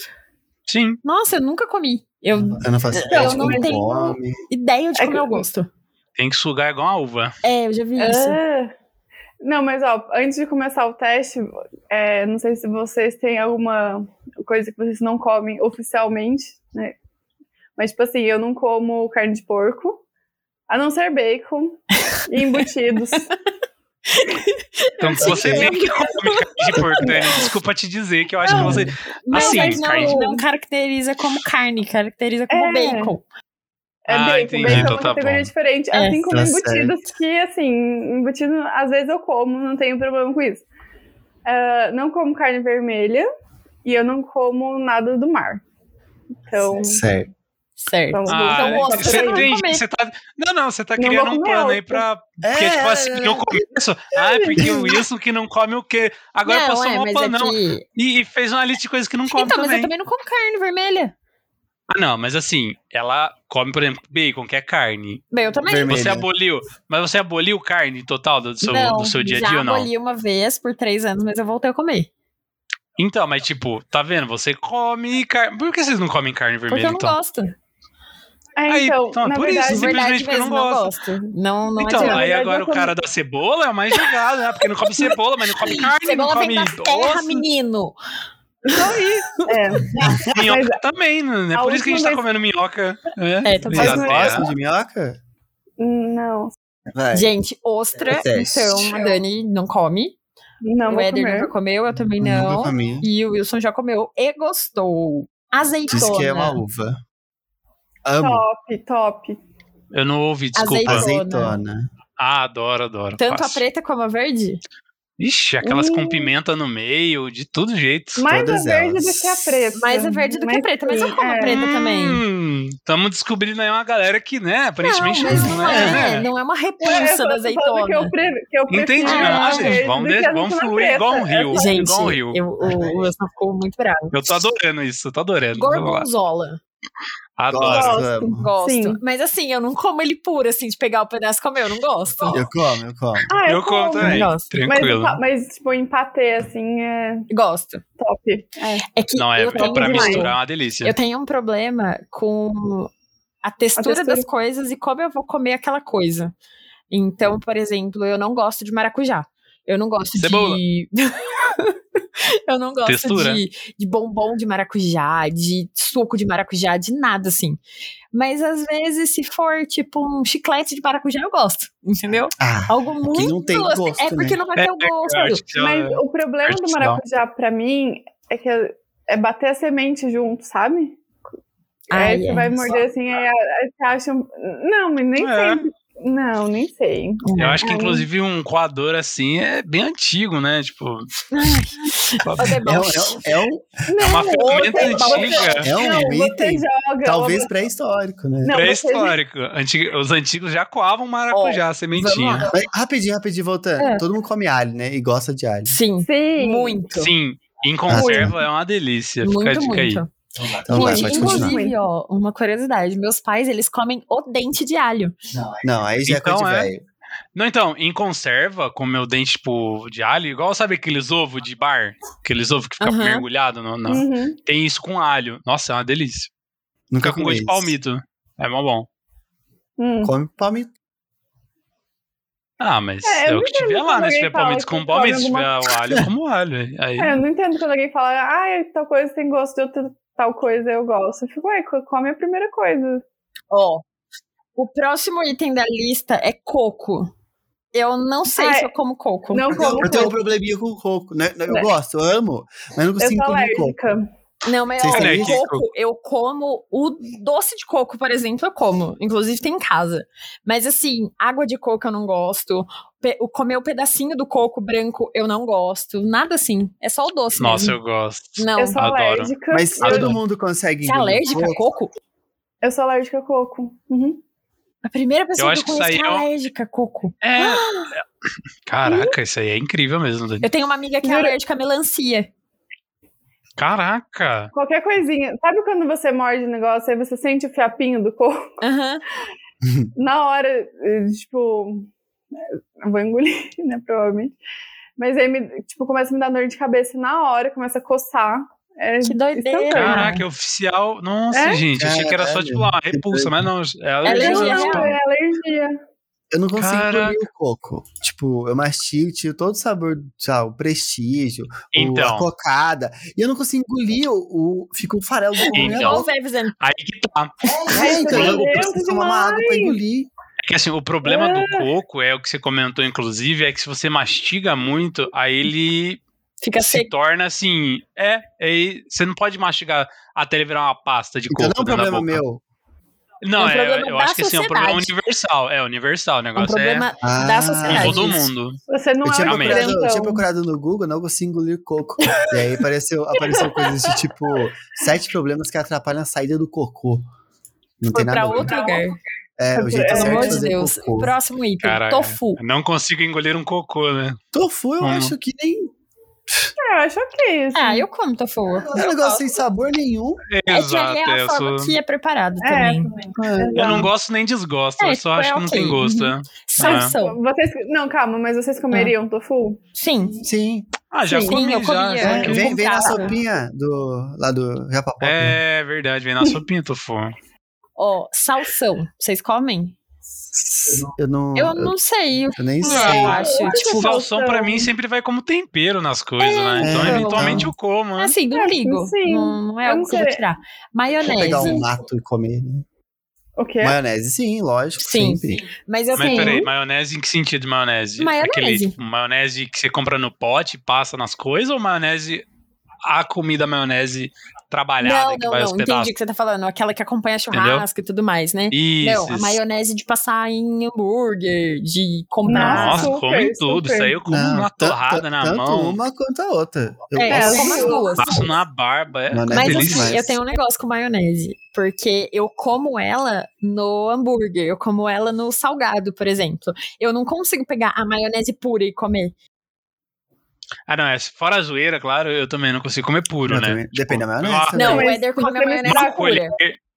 Speaker 3: Sim.
Speaker 2: Nossa, eu nunca comi. Eu
Speaker 4: Eu não faço
Speaker 2: Eu
Speaker 4: ideia de
Speaker 2: não
Speaker 4: como
Speaker 2: tenho-
Speaker 4: come.
Speaker 2: ideia de
Speaker 1: É
Speaker 2: como
Speaker 1: que-
Speaker 2: eu gosto.
Speaker 3: Tem que sugar igual uma uva.
Speaker 2: É, eu já vi isso.
Speaker 1: Ah. Não, mas ó, antes de começar o teste, é, não sei se vocês têm alguma, coisa que vocês não comem oficialmente, né? Mas, tipo assim, eu não como carne de porco, a não ser bacon e embutidos. *laughs*
Speaker 3: Então você vê que come carne de porco, Dani. Desculpa te dizer que eu acho que você.
Speaker 2: Mas,
Speaker 3: Assim,
Speaker 2: mas não,
Speaker 3: carne-
Speaker 2: não caracteriza como carne, caracteriza como
Speaker 1: É.
Speaker 2: bacon.
Speaker 1: É
Speaker 3: Ah,
Speaker 1: bacon,
Speaker 3: entendi,
Speaker 1: bacon é
Speaker 3: então
Speaker 1: uma
Speaker 3: tá
Speaker 1: categoria
Speaker 3: bom.
Speaker 1: diferente.
Speaker 2: É.
Speaker 1: Assim como
Speaker 4: Tá
Speaker 1: embutidos, que assim, embutido às vezes eu como, não tenho problema com isso. Ah, não como carne vermelha e eu não como nada do mar. Então,
Speaker 4: Certo.
Speaker 2: Certo.
Speaker 1: Então,
Speaker 3: Ah,
Speaker 2: então osso
Speaker 3: você
Speaker 2: comer.
Speaker 3: Você tá... Não, não, você tá
Speaker 1: Não
Speaker 3: criando um plano aí pra. Porque, tipo assim, no começo. Ah, é porque o Wilson que não come o quê? Agora
Speaker 2: não,
Speaker 3: passou
Speaker 2: é,
Speaker 3: um
Speaker 2: mas
Speaker 3: plano, não.
Speaker 2: é que...
Speaker 3: E, e fez uma lista de coisas que não come
Speaker 2: Então, mas
Speaker 3: também.
Speaker 2: eu também não como carne vermelha.
Speaker 3: Ah, não, mas assim, ela come, por exemplo, bacon, que é carne.
Speaker 2: Bem, eu também.
Speaker 4: Vermelha.
Speaker 3: Você aboliu. Mas você aboliu carne total do seu,
Speaker 2: não,
Speaker 3: do seu dia a dia ou não?
Speaker 2: aboli uma vez por três anos, mas eu voltei a comer.
Speaker 3: Então, mas tipo, tá vendo? Você come carne. Por que vocês não comem carne
Speaker 2: Porque
Speaker 3: vermelha,
Speaker 2: eu não
Speaker 3: então?
Speaker 2: gosto.
Speaker 1: É,
Speaker 3: Aí,
Speaker 1: então,
Speaker 3: então,
Speaker 1: na
Speaker 3: por isso,
Speaker 1: verdade,
Speaker 2: De verdade
Speaker 3: simplesmente porque eu não
Speaker 2: não
Speaker 3: gosto.
Speaker 2: gosto. Não, não
Speaker 3: Então,
Speaker 2: adianta.
Speaker 3: aí agora o cara da cebola é o mais jogado, né? Porque não come *laughs* cebola, mas não come carne,
Speaker 2: Cebola
Speaker 3: não
Speaker 2: vem
Speaker 3: come
Speaker 2: da terra, menino.
Speaker 1: é,
Speaker 3: Minhoca também, né?
Speaker 1: a
Speaker 3: Por isso que a gente tá
Speaker 1: última
Speaker 3: comendo minhoca.
Speaker 2: É, tô
Speaker 3: E
Speaker 4: Vocês gostam de minhoca?
Speaker 1: não,
Speaker 4: Vai.
Speaker 2: Gente, ostra,
Speaker 4: É
Speaker 2: então a Dani não come.
Speaker 1: não
Speaker 2: o Éder nunca comeu, eu também não. E o Wilson já comeu e gostou. Azeitona.
Speaker 4: Diz que é uma uva. Amo.
Speaker 1: Top, top.
Speaker 3: Eu não ouvi, desculpa.
Speaker 2: Azeitona.
Speaker 4: Azeitona.
Speaker 3: Ah, adoro, adoro.
Speaker 2: Tanto
Speaker 3: Fácil.
Speaker 2: a preta como a verde?
Speaker 3: Ixi, aquelas
Speaker 1: Hum.
Speaker 3: com pimenta no meio, de todo jeito.
Speaker 1: Mais a verde
Speaker 4: elas.
Speaker 1: do que a preta.
Speaker 2: Mais a verde do que a preta, mas eu como a
Speaker 1: é.
Speaker 2: preta também.
Speaker 3: Hum, Estamos descobrindo aí uma galera que, né, aparentemente
Speaker 2: não, mas não
Speaker 3: não
Speaker 2: é,
Speaker 3: é, né?
Speaker 2: não é uma
Speaker 1: É,
Speaker 2: repulsa
Speaker 1: tô
Speaker 2: da
Speaker 1: falando Que eu,
Speaker 2: azeitona.
Speaker 1: pre- que eu
Speaker 3: Entendi, não,
Speaker 1: a
Speaker 3: gente. Vamos, de-
Speaker 1: a
Speaker 3: vamos
Speaker 1: azeitona
Speaker 3: fluir
Speaker 1: preta.
Speaker 3: igual um rio.
Speaker 1: É só-
Speaker 2: Gente,
Speaker 3: igual um rio.
Speaker 2: eu, o Wilson ficou muito bravo.
Speaker 3: Eu tô adorando isso, eu tô adorando.
Speaker 2: Gorgonzola.
Speaker 3: Adoro.
Speaker 4: Gosto.
Speaker 2: Gosto.
Speaker 1: Sim.
Speaker 2: Mas assim, eu não como ele puro, assim, de pegar o pedaço e comer, eu não gosto.
Speaker 4: Eu como, eu como.
Speaker 1: Ah,
Speaker 3: Eu como também,
Speaker 2: Gosto.
Speaker 1: Mas,
Speaker 3: tranquilo.
Speaker 1: mas, tipo, em patê, assim, é
Speaker 2: Gosto.
Speaker 1: top. É.
Speaker 2: É que
Speaker 3: Não, é,
Speaker 2: eu
Speaker 3: é pra
Speaker 1: demais.
Speaker 3: misturar é uma delícia.
Speaker 2: Eu tenho um problema com a textura,
Speaker 1: textura.
Speaker 2: das coisas e como eu vou comer aquela coisa. Então, por exemplo, eu não gosto de maracujá. Eu não gosto
Speaker 3: Cebola.
Speaker 2: de. *laughs* eu não gosto
Speaker 3: Textura.
Speaker 2: de, de bombom de maracujá, de suco de maracujá, de nada assim. Mas às vezes, se for tipo um chiclete de maracujá, eu gosto, entendeu?
Speaker 4: Ah,
Speaker 2: Algo muito.
Speaker 4: não tem
Speaker 2: assim,
Speaker 4: gosto,
Speaker 2: é porque
Speaker 4: né?
Speaker 2: não vai ter o gosto.
Speaker 3: eu acho que
Speaker 1: Mas
Speaker 3: ela-
Speaker 1: o problema do maracujá, pra mim, é que é é bater a semente junto, sabe?
Speaker 2: Ai,
Speaker 1: aí você
Speaker 2: é.
Speaker 1: vai morder assim, aí, aí você acha. Não, mas nem
Speaker 3: É.
Speaker 1: sempre. Não, nem sei.
Speaker 3: Eu acho que, inclusive, um coador assim é bem antigo, né? Tipo, *laughs*
Speaker 4: é, um- é, um- é um,
Speaker 3: é uma ferramenta
Speaker 1: você-
Speaker 3: antiga.
Speaker 4: é um item,
Speaker 1: joga.
Speaker 4: talvez pré-histórico, né?
Speaker 1: Não,
Speaker 3: Pré-histórico. Antigo- Os antigos já coavam maracujá, sementinha.
Speaker 2: vamos
Speaker 4: Mas, rapidinho, rapidinho, voltando.
Speaker 2: É.
Speaker 4: Todo mundo come alho, né? E gosta de alho.
Speaker 2: Sim,
Speaker 1: Sim.
Speaker 2: muito.
Speaker 3: Sim, em conserva é uma delícia. Fica a
Speaker 2: Muito,
Speaker 3: dica aí.
Speaker 4: Então vai,
Speaker 2: Gente,
Speaker 4: pode
Speaker 2: inclusive, ó, uma curiosidade. Meus pais, eles comem o dente de alho.
Speaker 4: Não, aí já é
Speaker 3: Então
Speaker 4: coisa de
Speaker 3: é.
Speaker 4: velho.
Speaker 3: Não, então, em conserva, com meu dente, tipo, de alho, igual sabe aqueles ovos de bar? Aqueles ovos que ficam
Speaker 2: Aham.
Speaker 3: mergulhado no, no-
Speaker 1: Uhum.
Speaker 3: Tem isso com alho. Nossa, é uma delícia.
Speaker 4: Nunca
Speaker 3: Fica com gosto de palmito. É mó bom.
Speaker 1: Hum.
Speaker 4: Come palmito.
Speaker 3: Ah, mas
Speaker 1: É,
Speaker 3: é,
Speaker 1: eu
Speaker 3: o
Speaker 1: não
Speaker 3: que tiver lá, né? Se tiver palmito com palmito, se
Speaker 1: alguma-
Speaker 3: tiver o alho, como alho. *laughs* Aí,
Speaker 1: É, eu não entendo quando alguém fala, ah, tal coisa tem gosto de outra tal coisa, eu gosto. Eu fico, ué, co- come a primeira coisa.
Speaker 2: Ó, o próximo item da lista é coco. Eu não sei
Speaker 1: Ah,
Speaker 2: se
Speaker 1: é.
Speaker 2: eu como coco.
Speaker 1: Não
Speaker 4: Eu,
Speaker 1: como
Speaker 4: eu tenho um
Speaker 1: coco.
Speaker 4: probleminha com coco. Né? Eu
Speaker 1: É.
Speaker 4: gosto, eu amo, mas não
Speaker 1: Eu
Speaker 4: consigo
Speaker 1: sou
Speaker 4: comer coco.
Speaker 2: Não, mas ó, coco, eu como o doce de coco, por exemplo, eu como. Inclusive tem em casa. Mas assim, água de coco eu não gosto. Pe- o comer o pedacinho do coco branco eu não gosto. Nada assim. É só o doce
Speaker 3: Nossa,
Speaker 2: mesmo.
Speaker 3: eu gosto.
Speaker 2: Não.
Speaker 1: Eu sou
Speaker 3: Adoro.
Speaker 1: alérgica.
Speaker 4: Mas
Speaker 1: eu,
Speaker 4: todo mundo consegue
Speaker 2: Você é alérgica a coco?
Speaker 1: eu sou alérgica a coco. Uhum.
Speaker 2: A primeira pessoa que eu
Speaker 3: que isso
Speaker 2: conheço que é
Speaker 3: é
Speaker 2: alérgica a coco.
Speaker 3: É. *gasps* Caraca, isso aí é incrível mesmo, Dani.
Speaker 2: Eu tenho uma amiga que é alérgica a melancia.
Speaker 3: Caraca.
Speaker 1: Qualquer coisinha. Sabe quando você morde o negócio e você sente o fiapinho do coco?
Speaker 2: Aham. *laughs*
Speaker 1: Na hora, eh, tipo. Eu vou engolir, *laughs* né? Provavelmente. Mas aí, me, tipo, começa a me dar dor de cabeça na hora, começa a coçar. É
Speaker 2: Que doideira.
Speaker 1: instantâneo.
Speaker 3: Caraca, é oficial. Nossa,
Speaker 1: É?
Speaker 3: gente, achei que era só tipo uma repulsa, mas não. É
Speaker 2: Alergia
Speaker 1: Não,
Speaker 3: alergia.
Speaker 1: não,
Speaker 2: real.
Speaker 1: é alergia.
Speaker 4: Eu não consigo
Speaker 3: Caraca.
Speaker 4: engolir o coco. Tipo, eu mastigo, tiro todo o sabor, sabe, o prestígio, o,
Speaker 3: Então.
Speaker 4: a cocada. E eu não consigo engolir o. o fica o farelo do
Speaker 3: Então.
Speaker 2: O Vevzen.
Speaker 3: Aí que tá.
Speaker 4: É, então eu preciso tomar uma água pra engolir.
Speaker 3: É que assim, o problema do
Speaker 1: Ah.
Speaker 3: coco é o que você comentou, inclusive, é que se você mastiga muito, aí ele
Speaker 2: Fica
Speaker 3: se
Speaker 2: seco.
Speaker 3: torna assim. É, aí você não pode mastigar até ele virar uma pasta de
Speaker 4: Então
Speaker 3: coco.
Speaker 4: não é um problema
Speaker 3: boca.
Speaker 4: meu.
Speaker 3: Não,
Speaker 2: É um
Speaker 3: é, eu
Speaker 2: da
Speaker 3: acho que assim, é um problema universal. É universal, o
Speaker 2: É um
Speaker 3: negócio
Speaker 2: problema
Speaker 4: Ah.
Speaker 2: da
Speaker 3: é
Speaker 2: sociedade.
Speaker 3: com todo mundo.
Speaker 1: Você não
Speaker 4: Eu
Speaker 1: é
Speaker 4: tinha,
Speaker 3: Realmente.
Speaker 4: procurado, eu tinha procurado no Google, não consigo engolir coco. e aí apareceu, apareceu coisas de tipo, sete problemas que atrapalham a saída do cocô. Não
Speaker 2: Foi
Speaker 4: tem nada
Speaker 2: pra outro lugar.
Speaker 4: É, o jeito
Speaker 1: Pelo
Speaker 2: amor
Speaker 4: de
Speaker 2: Deus.
Speaker 4: cocô.
Speaker 2: Próximo item.
Speaker 3: Cara,
Speaker 2: Tofu.
Speaker 3: não consigo engolir um cocô, né?
Speaker 4: Tofu, eu
Speaker 3: Hum.
Speaker 4: acho que nem.
Speaker 1: É, eu acho ok. Assim.
Speaker 2: Ah, eu como tofu.
Speaker 4: É um negócio sem sabor nenhum.
Speaker 2: É que
Speaker 3: Exato,
Speaker 2: ali é
Speaker 3: é,
Speaker 2: a
Speaker 3: eu
Speaker 2: forma
Speaker 3: sou-
Speaker 2: que é preparado
Speaker 1: É,
Speaker 2: também.
Speaker 3: Eu não gosto nem desgosto,
Speaker 2: É,
Speaker 3: eu só
Speaker 2: tipo,
Speaker 3: acho
Speaker 2: é
Speaker 3: que não tem gosto.
Speaker 2: Uhum.
Speaker 3: é.
Speaker 2: Salsão.
Speaker 1: Vocês, não, calma, mas vocês comeriam tofu?
Speaker 2: Sim.
Speaker 4: Sim.
Speaker 3: Ah, já
Speaker 2: Sim,
Speaker 3: comi,
Speaker 2: eu
Speaker 3: já. já
Speaker 4: É,
Speaker 3: que-
Speaker 4: vem, vem na sopinha do, lá do Japapop.
Speaker 3: É verdade, vem na sopinha, tofu.
Speaker 2: Ó, salsão. Vocês comem?
Speaker 4: Eu não.
Speaker 2: Eu não sei.
Speaker 4: eu nem
Speaker 2: Ah,
Speaker 4: sei.
Speaker 2: eu acho.
Speaker 1: Eu acho
Speaker 2: Tipo,
Speaker 3: Salsão pra mim sempre vai como tempero nas coisas, né? Então,
Speaker 4: É,
Speaker 3: eventualmente
Speaker 4: então.
Speaker 3: eu como, né?
Speaker 2: assim, não
Speaker 1: É,
Speaker 2: ligo.
Speaker 1: sim.
Speaker 2: Não, não é algo
Speaker 1: não
Speaker 2: que eu vou tirar.
Speaker 4: Vou
Speaker 2: Maionese.
Speaker 4: pegar um nato e comer. Né?
Speaker 1: O quê?
Speaker 4: Maionese, sim, lógico.
Speaker 2: Sim.
Speaker 4: Sempre.
Speaker 2: Mas eu
Speaker 3: Mas
Speaker 2: tenho.
Speaker 3: peraí, maionese em que sentido maionese?
Speaker 2: Maionese.
Speaker 3: Aquele tipo, maionese que você compra no pote e passa nas coisas ou maionese, a comida maionese trabalhada
Speaker 2: Não,
Speaker 3: que
Speaker 2: não,
Speaker 3: vai
Speaker 2: não.
Speaker 3: aos
Speaker 2: Entendi o que você tá falando. Aquela que acompanha
Speaker 3: Entendeu?
Speaker 2: churrasco e tudo mais, né?
Speaker 3: Isso.
Speaker 2: Não, a
Speaker 3: isso.
Speaker 2: maionese de passar em hambúrguer, de comprar.
Speaker 3: Nossa,
Speaker 1: Super,
Speaker 3: come tudo.
Speaker 1: super.
Speaker 3: Isso aí eu como
Speaker 4: Não,
Speaker 3: uma torrada na
Speaker 4: tanto
Speaker 3: mão.
Speaker 4: uma quanto a outra. Eu
Speaker 2: É,
Speaker 1: É,
Speaker 2: eu como as
Speaker 1: eu-
Speaker 2: duas.
Speaker 3: Passo na barba. É
Speaker 2: Mas
Speaker 4: delícia
Speaker 2: assim,
Speaker 4: demais.
Speaker 2: eu tenho um negócio com maionese. Porque eu como ela no hambúrguer, eu como ela no salgado, por exemplo. Eu não consigo pegar a maionese pura e comer.
Speaker 3: Ah, não, é, fora a zoeira, claro, eu também não consigo comer puro,
Speaker 4: Eu
Speaker 3: né?
Speaker 4: também. Depende da maionese
Speaker 3: ah,
Speaker 4: também.
Speaker 2: Não, o Éder come a maionese pura.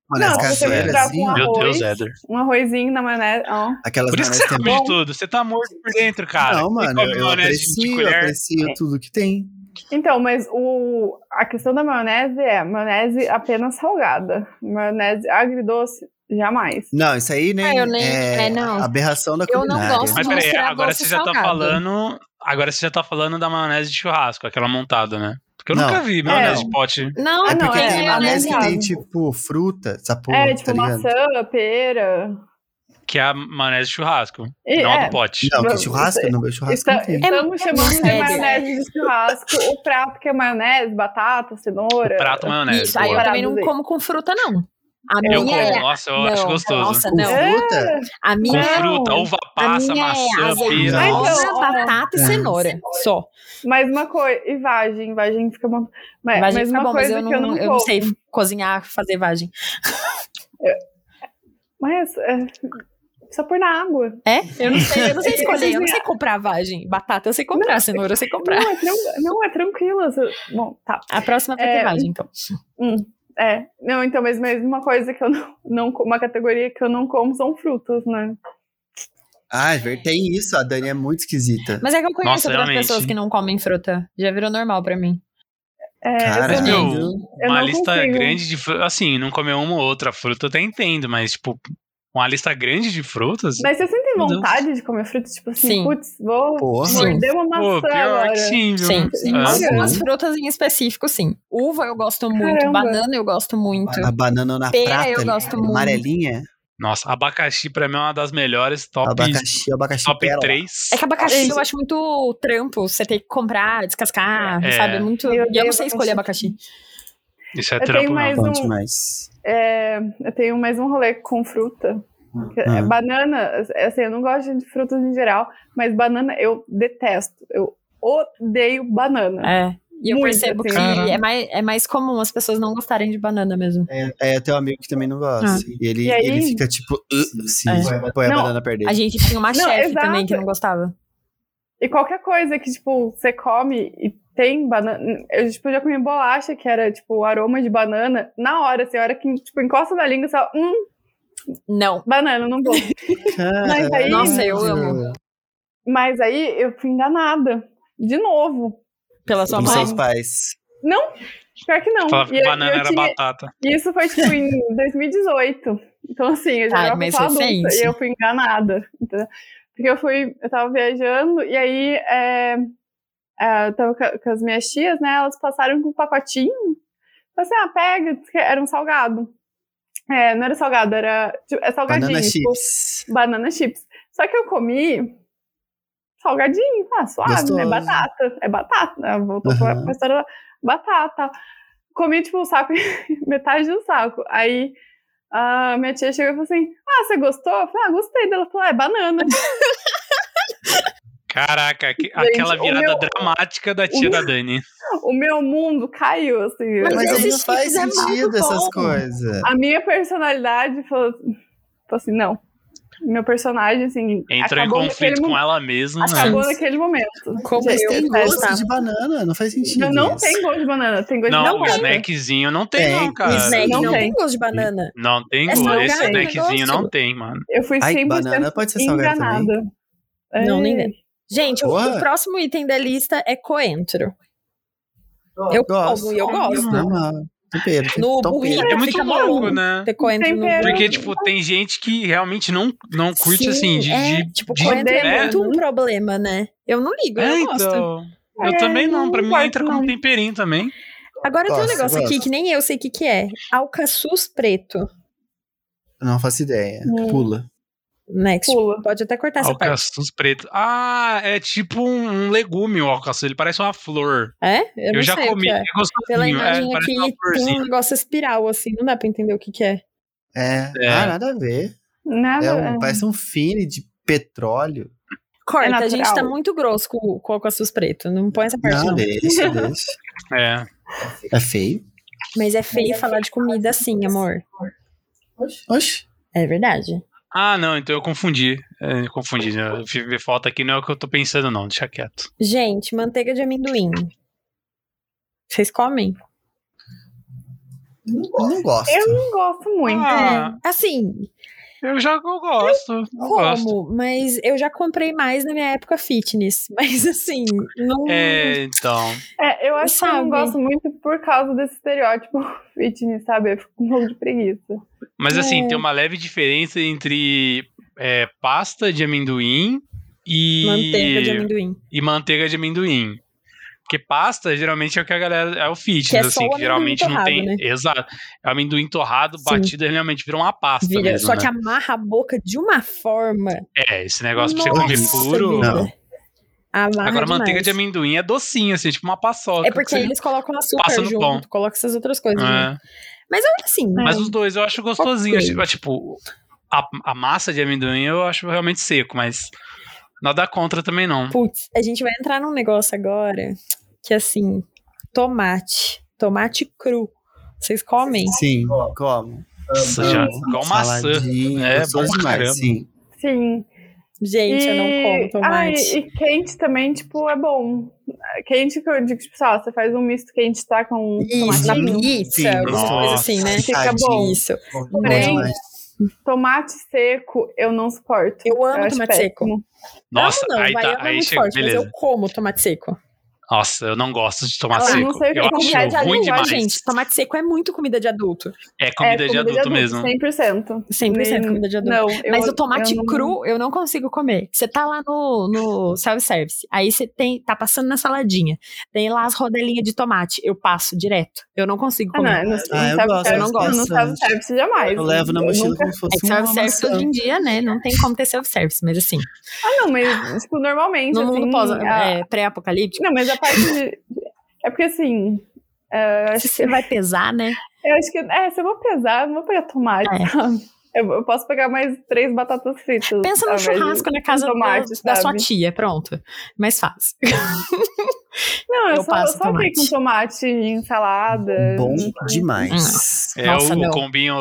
Speaker 4: Maionese
Speaker 1: você
Speaker 4: caseira,
Speaker 1: misturar
Speaker 4: assim, ó.
Speaker 3: Meu Deus, Éder.
Speaker 1: um arrozinho na maionese. ó.
Speaker 4: Aquelas
Speaker 3: Por isso que você
Speaker 4: é
Speaker 3: come de tudo. Você tá morto por dentro, cara.
Speaker 4: Não, mano, eu, eu
Speaker 3: maionese de
Speaker 4: aprecio, eu
Speaker 3: colher.
Speaker 4: aprecio tudo que tem.
Speaker 1: Então, mas o, a questão da maionese é maionese apenas salgada. Maionese agridoce, jamais.
Speaker 4: Não, isso aí nem
Speaker 2: Ah, eu nem-
Speaker 4: é,
Speaker 2: é, não.
Speaker 4: aberração da
Speaker 2: Eu não
Speaker 4: culinária.
Speaker 2: gosto
Speaker 3: Mas
Speaker 2: de
Speaker 3: peraí, agora você já tá
Speaker 2: salgado.
Speaker 3: falando. Agora você já tá falando da maionese de churrasco, aquela montada, né? Porque eu
Speaker 4: Não.
Speaker 3: nunca vi maionese
Speaker 1: É.
Speaker 3: de pote.
Speaker 2: Não,
Speaker 4: É
Speaker 1: não,
Speaker 4: porque
Speaker 1: é-
Speaker 4: tem
Speaker 1: é
Speaker 4: maionese que tem, tipo, fruta, essa porra,
Speaker 1: é, tipo
Speaker 4: tá ligado?
Speaker 1: maçã, pera.
Speaker 3: Que é a maionese de churrasco.
Speaker 1: E,
Speaker 3: não a
Speaker 1: é,
Speaker 3: do pote.
Speaker 4: Não, que
Speaker 1: Não,
Speaker 4: churrasco, churrasco
Speaker 1: Está-
Speaker 4: não tem.
Speaker 1: estamos chamando de maionese de churrasco. O prato que é maionese, batata, cenoura.
Speaker 3: Prato maionese.
Speaker 2: Isso, aí eu também não como com fruta, não. A
Speaker 3: Eu
Speaker 2: minha
Speaker 3: como,
Speaker 2: é.
Speaker 3: nossa, eu
Speaker 2: não,
Speaker 3: acho gostoso.
Speaker 2: Nossa,
Speaker 4: Com
Speaker 2: não.
Speaker 4: fruta?
Speaker 2: A
Speaker 3: Com
Speaker 2: minha,
Speaker 3: fruta,
Speaker 1: Não.
Speaker 3: uva
Speaker 2: a
Speaker 3: passa,
Speaker 2: minha é
Speaker 3: maçã, pera.
Speaker 1: Então, ó.
Speaker 2: batata e
Speaker 4: É.
Speaker 2: cenoura. Só.
Speaker 1: Mas uma coisa. E vagem, vagem fica bom. Mas,
Speaker 2: Vagem
Speaker 1: mas
Speaker 2: fica
Speaker 1: uma
Speaker 2: bom, mas
Speaker 1: coisa
Speaker 2: eu
Speaker 1: que eu
Speaker 2: não,
Speaker 1: não,
Speaker 2: eu não sei cozinhar, fazer vagem. *laughs*
Speaker 1: Mas é, só pôr na água.
Speaker 2: É? Eu não sei, eu não sei *laughs* escolher, eu não sei comprar vagem. Batata eu sei comprar, cenoura eu sei comprar.
Speaker 1: Não, é, tran- não, é tranquilo. Bom, tá.
Speaker 2: A próxima vai ter
Speaker 1: É.
Speaker 2: vagem, então.
Speaker 1: Hum, é. Não, então, mas, mas uma coisa que eu não, não. Uma categoria que eu não como são frutas, né?
Speaker 4: Ah, é tem isso, a Dani é muito esquisita.
Speaker 2: Mas é que eu conheço
Speaker 3: Nossa,
Speaker 2: outras
Speaker 3: realmente.
Speaker 2: pessoas que não comem fruta. Já virou normal pra mim.
Speaker 1: É,
Speaker 4: Cara,
Speaker 3: meu,
Speaker 1: Eu
Speaker 3: uma
Speaker 1: não
Speaker 3: lista
Speaker 1: consigo.
Speaker 3: grande de frutas. Assim, não comer uma ou outra fruta eu até entendo, mas, tipo, uma lista grande de frutas.
Speaker 1: Mas você sente vontade de comer frutas? Tipo assim,
Speaker 2: Sim.
Speaker 1: putz, vou
Speaker 4: Porra.
Speaker 1: morder uma maçã
Speaker 3: Pô, pior
Speaker 1: agora.
Speaker 3: que sim, viu?
Speaker 2: Sim, sim.
Speaker 3: Ah,
Speaker 1: Sim.
Speaker 2: Frutas em específico, sim. Uva eu gosto muito,
Speaker 1: Caramba.
Speaker 2: banana eu gosto muito.
Speaker 4: A banana na
Speaker 2: Pera
Speaker 4: prata,
Speaker 2: eu
Speaker 4: ali,
Speaker 2: gosto muito.
Speaker 4: amarelinha,
Speaker 3: Nossa, abacaxi pra mim é uma das melhores, top,
Speaker 4: abacaxi, abacaxi
Speaker 3: top
Speaker 4: pérola.
Speaker 3: 3.
Speaker 2: É que abacaxi eu acho muito trampo. Você tem que comprar, descascar,
Speaker 3: É.
Speaker 2: sabe? Muito.
Speaker 1: Eu
Speaker 2: E eu não sei escolher abacaxi.
Speaker 3: Isso é
Speaker 1: Eu
Speaker 3: trampo,
Speaker 1: tenho mais
Speaker 3: não.
Speaker 1: Um-
Speaker 4: demais.
Speaker 1: É, eu tenho mais um rolê com fruta. Que é
Speaker 4: Ah.
Speaker 1: Banana, assim, eu não gosto de frutas em geral, mas banana eu detesto. Eu odeio banana.
Speaker 2: É. E eu
Speaker 1: Muito,
Speaker 2: percebo
Speaker 1: assim.
Speaker 2: que é mais, é mais comum as pessoas não gostarem de banana mesmo.
Speaker 4: É, é teu amigo que também não gosta.
Speaker 2: Ah.
Speaker 4: E ele,
Speaker 1: E aí-
Speaker 4: ele fica tipo, uh, se
Speaker 2: É.
Speaker 4: põe a
Speaker 1: Não,
Speaker 4: banana perder.
Speaker 2: A gente tinha uma
Speaker 1: Não,
Speaker 2: chefe
Speaker 1: exato.
Speaker 2: também que não gostava.
Speaker 1: E qualquer coisa que, tipo, você come e tem banana. Eu, tipo, já comi bolacha que era, tipo, aroma de banana. Na hora, assim, a hora que, tipo, encosta na língua, você fala, hum,
Speaker 2: Não.
Speaker 1: banana, não vou. Mas aí-
Speaker 2: Nossa, eu amo.
Speaker 1: Mas aí eu fui enganada. De novo.
Speaker 2: Pela sua mãe.
Speaker 4: seus pais.
Speaker 1: Não, pior que não.
Speaker 3: Falava que
Speaker 1: eu-
Speaker 3: banana
Speaker 1: eu
Speaker 3: era
Speaker 1: tinha-
Speaker 3: batata.
Speaker 1: Isso foi, tipo, em 2018. Então, assim, eu já
Speaker 2: Ai, mas
Speaker 1: adulta
Speaker 2: recente.
Speaker 1: e eu fui enganada. entendeu? Porque eu fui, eu tava viajando e aí é, é, eu tava com, as minhas tias, né? Elas passaram com um pacotinho. Falei assim, ah, pega, era um salgado. É, não era salgado, era tipo, é salgadinho.
Speaker 4: Banana
Speaker 1: tipo,
Speaker 4: chips.
Speaker 1: banana chips. Só que eu comi salgadinho, ah, suave, né?
Speaker 4: Gostoso.
Speaker 1: Batata. É batata. né? Voltou pra,
Speaker 4: Aham.
Speaker 1: pra história batata. Comi, tipo, o saco, *laughs* metade do saco. Aí a minha tia chegou e falou assim: Ah, você gostou? Eu falei, ah, gostei dela. Ela falou, ah, é banana. *laughs*
Speaker 3: Caraca, que- aquela virada
Speaker 1: meu-
Speaker 3: dramática da tia da Dani.
Speaker 1: o meu mundo caiu, assim.
Speaker 2: Mas
Speaker 4: Mas não faz sentido essas coisas.
Speaker 1: a minha personalidade falou, falou assim: não. Meu personagem, assim.
Speaker 3: Entrou em conflito com ela mesma, né?
Speaker 1: Acabou naquele momento.
Speaker 2: Como
Speaker 4: Mas
Speaker 2: eu
Speaker 4: tem
Speaker 2: eu
Speaker 4: gosto de banana, não faz sentido.
Speaker 1: Não, não tem gosto de banana, tem gosto
Speaker 3: Não,
Speaker 1: de
Speaker 3: o
Speaker 1: banana.
Speaker 3: snackzinho não tem,
Speaker 4: Tem,
Speaker 3: não,
Speaker 2: O
Speaker 3: cara.
Speaker 2: snack
Speaker 1: Não
Speaker 2: não,
Speaker 1: tem.
Speaker 2: tem gosto de banana.
Speaker 3: Não tem
Speaker 2: É
Speaker 3: gosto.
Speaker 2: salgado
Speaker 3: Esse
Speaker 2: o
Speaker 3: snackzinho não tem, mano.
Speaker 1: Eu fui
Speaker 4: Ai,
Speaker 1: 100%
Speaker 4: banana pode ser salgada
Speaker 1: enganada.
Speaker 2: Não,
Speaker 1: É.
Speaker 2: nem vem. Gente, o, o próximo item da lista é coentro. Eu
Speaker 4: Gosto.
Speaker 2: como e eu gosto.
Speaker 4: Normal. Tempero.
Speaker 2: No
Speaker 4: Tempero.
Speaker 2: burrito
Speaker 3: É muito louco, né?
Speaker 2: ter coentro no.
Speaker 3: Porque, tipo, tem gente que realmente não, não curte,
Speaker 2: Sim,
Speaker 3: assim, de...
Speaker 2: é,
Speaker 3: de-
Speaker 2: tipo,
Speaker 3: de-
Speaker 2: coentro é,
Speaker 3: né?
Speaker 2: muito um problema, né? Eu não ligo,
Speaker 3: É,
Speaker 2: eu gosto.
Speaker 3: então... Eu
Speaker 1: É,
Speaker 3: também não, pra
Speaker 1: não
Speaker 3: mim
Speaker 1: gosto,
Speaker 3: entra como
Speaker 1: não.
Speaker 3: temperinho também.
Speaker 2: Agora tem um
Speaker 4: Gosto,
Speaker 2: negócio aqui
Speaker 4: gosto.
Speaker 2: que nem eu sei o que, que é. Alcaçuz preto.
Speaker 4: Não faço ideia.
Speaker 1: Hum.
Speaker 4: Pula.
Speaker 2: Next.
Speaker 1: Pula.
Speaker 2: Pode até cortar essa parte.
Speaker 3: Alcaçuz preto. Ah, é tipo um, um legume o alcaçuz, ele parece uma flor.
Speaker 2: É? Eu,
Speaker 3: Eu,
Speaker 2: não
Speaker 3: já comi, é
Speaker 2: é. Pela
Speaker 3: é,
Speaker 2: imagem
Speaker 3: parece
Speaker 2: aqui, tem um negócio espiral, assim. Não dá pra entender o que, que é.
Speaker 4: É.
Speaker 3: É.
Speaker 4: Ah, nada a ver.
Speaker 1: Nada.
Speaker 4: É um, parece um fine de petróleo.
Speaker 2: Corta, a gente tá muito grosso com, com o alcaçuz preto. Não põe essa parte,
Speaker 4: Não,
Speaker 2: não.
Speaker 4: deixa, *laughs* deixa.
Speaker 3: É.
Speaker 4: É feio?
Speaker 2: Mas é feio falar de comida assim, amor.
Speaker 4: Oxe.
Speaker 2: É verdade.
Speaker 3: Ah, não, então eu confundi. É, eu confundi. né? Ver foto aqui, não é o que eu tô pensando, não. Deixa quieto.
Speaker 2: Gente, manteiga de amendoim. Vocês comem?
Speaker 4: Eu não gosto.
Speaker 1: Eu não gosto muito.
Speaker 3: Ah,
Speaker 2: É, assim,
Speaker 3: eu já eu gosto. Eu gosto.
Speaker 2: como, mas eu já comprei mais na minha época fitness. *laughs* Mas assim, não.
Speaker 3: É, então.
Speaker 1: É, eu acho que eu não
Speaker 2: Sabe?
Speaker 1: gosto muito por causa desse estereótipo *laughs* fitness, sabe? Eu fico com um pouco de preguiça.
Speaker 3: Mas assim,
Speaker 2: É.
Speaker 3: tem uma leve diferença entre é, pasta de amendoim e.
Speaker 2: Manteiga de amendoim.
Speaker 3: e manteiga de amendoim. Porque pasta geralmente é o que a galera. É o fitness,
Speaker 2: Que é
Speaker 3: assim, que geralmente não
Speaker 2: torrado,
Speaker 3: tem.
Speaker 2: né?
Speaker 3: Exato. É o amendoim torrado,
Speaker 2: Sim.
Speaker 3: batido, ele realmente vira uma pasta
Speaker 2: Vira,
Speaker 3: mesmo.
Speaker 2: só
Speaker 3: né?
Speaker 2: que amarra a boca de uma forma.
Speaker 3: É, esse negócio pra você comer
Speaker 2: Nossa
Speaker 3: puro.
Speaker 4: Não.
Speaker 2: Amarra
Speaker 3: Agora,
Speaker 2: demais.
Speaker 3: manteiga de amendoim é docinho, assim, tipo uma paçoca.
Speaker 2: É porque eles colocam açúcar
Speaker 3: passa no
Speaker 2: junto,
Speaker 3: pão.
Speaker 2: coloca essas outras coisas. junto.
Speaker 3: É.
Speaker 2: Mas eu assim,
Speaker 3: Mas os dois eu acho gostosinho.
Speaker 2: Ok.
Speaker 3: Tipo, tipo, a, a massa de amendoim eu acho realmente seco, mas nada contra também não.
Speaker 2: putz, a gente vai entrar num negócio agora que assim, tomate, tomate cru. Vocês comem?
Speaker 4: Sim, como?
Speaker 3: Nossa, já, igual maçã. É, bom
Speaker 4: demais, sim.
Speaker 1: Sim.
Speaker 2: Gente, eu não como
Speaker 1: Ah,
Speaker 2: tomate.
Speaker 1: e, e quente também, tipo, é bom. Quente que eu digo, tipo, sei lá, você faz um misto quente, tá com
Speaker 2: Isso, na pizza,
Speaker 4: Sim,
Speaker 2: alguma coisa
Speaker 3: nossa.
Speaker 2: assim, né?
Speaker 1: Fica bom.
Speaker 2: Isso.
Speaker 4: Bom.
Speaker 1: Tomate seco, eu não suporto.
Speaker 2: Eu amo
Speaker 1: acho
Speaker 2: tomate seco.
Speaker 1: péssimo.
Speaker 3: Nossa,
Speaker 2: não, não,
Speaker 3: aí
Speaker 2: vai
Speaker 3: tá,
Speaker 2: é
Speaker 3: aí chega,
Speaker 2: forte,
Speaker 3: beleza.
Speaker 2: mas eu como tomate seco.
Speaker 3: Nossa, eu não gosto de tomate
Speaker 1: Ah, eu
Speaker 3: seco.
Speaker 1: não sei o que
Speaker 3: eu
Speaker 1: é comida
Speaker 3: acho
Speaker 1: de
Speaker 3: ruim
Speaker 1: adulto,
Speaker 3: demais.
Speaker 2: gente, tomate seco é muito comida de adulto.
Speaker 3: É comida, de, adulto mesmo.
Speaker 1: 100%.
Speaker 2: 100%
Speaker 1: Nem-
Speaker 2: comida de adulto.
Speaker 1: Não, eu-
Speaker 2: Mas o tomate
Speaker 1: eu não-
Speaker 2: cru eu não consigo comer. Você tá lá no, no self-service, aí você tem, tá passando na saladinha, tem lá as rodelinhas de tomate, eu passo direto. Eu não consigo
Speaker 1: Ah,
Speaker 2: comer.
Speaker 1: não, não,
Speaker 4: Ah, eu gosto,
Speaker 2: eu não gosto.
Speaker 1: Não sabe service jamais.
Speaker 4: Eu levo na mochila
Speaker 1: nunca-
Speaker 4: como se fosse
Speaker 2: É self-service hoje em dia, né? Não tem como ter self-service, mas assim,
Speaker 1: Ah, não, mas, tipo, normalmente,
Speaker 2: no mundo
Speaker 1: assim...
Speaker 2: pós,
Speaker 1: a-
Speaker 2: é, pré-apocalíptico,
Speaker 1: Não, mas a parte. É porque, assim... é, acho
Speaker 2: se
Speaker 1: que-
Speaker 2: você vai pesar, né?
Speaker 1: Eu acho que, é, se eu vou pesar, eu não vou pegar tomate,
Speaker 2: É.
Speaker 1: sabe? Eu, posso pegar mais três batatas fritas.
Speaker 2: Pensa no churrasco na casa
Speaker 1: tomate,
Speaker 2: da, da sua tia, pronto. Mais fácil. *laughs*
Speaker 1: Não, eu,
Speaker 2: Eu
Speaker 1: só,
Speaker 2: passo
Speaker 1: eu só fiquei com
Speaker 2: tomate.
Speaker 1: tomate em salada.
Speaker 4: Bom
Speaker 1: em-
Speaker 4: demais.
Speaker 3: É
Speaker 2: Nossa,
Speaker 3: o
Speaker 2: não.
Speaker 3: combinho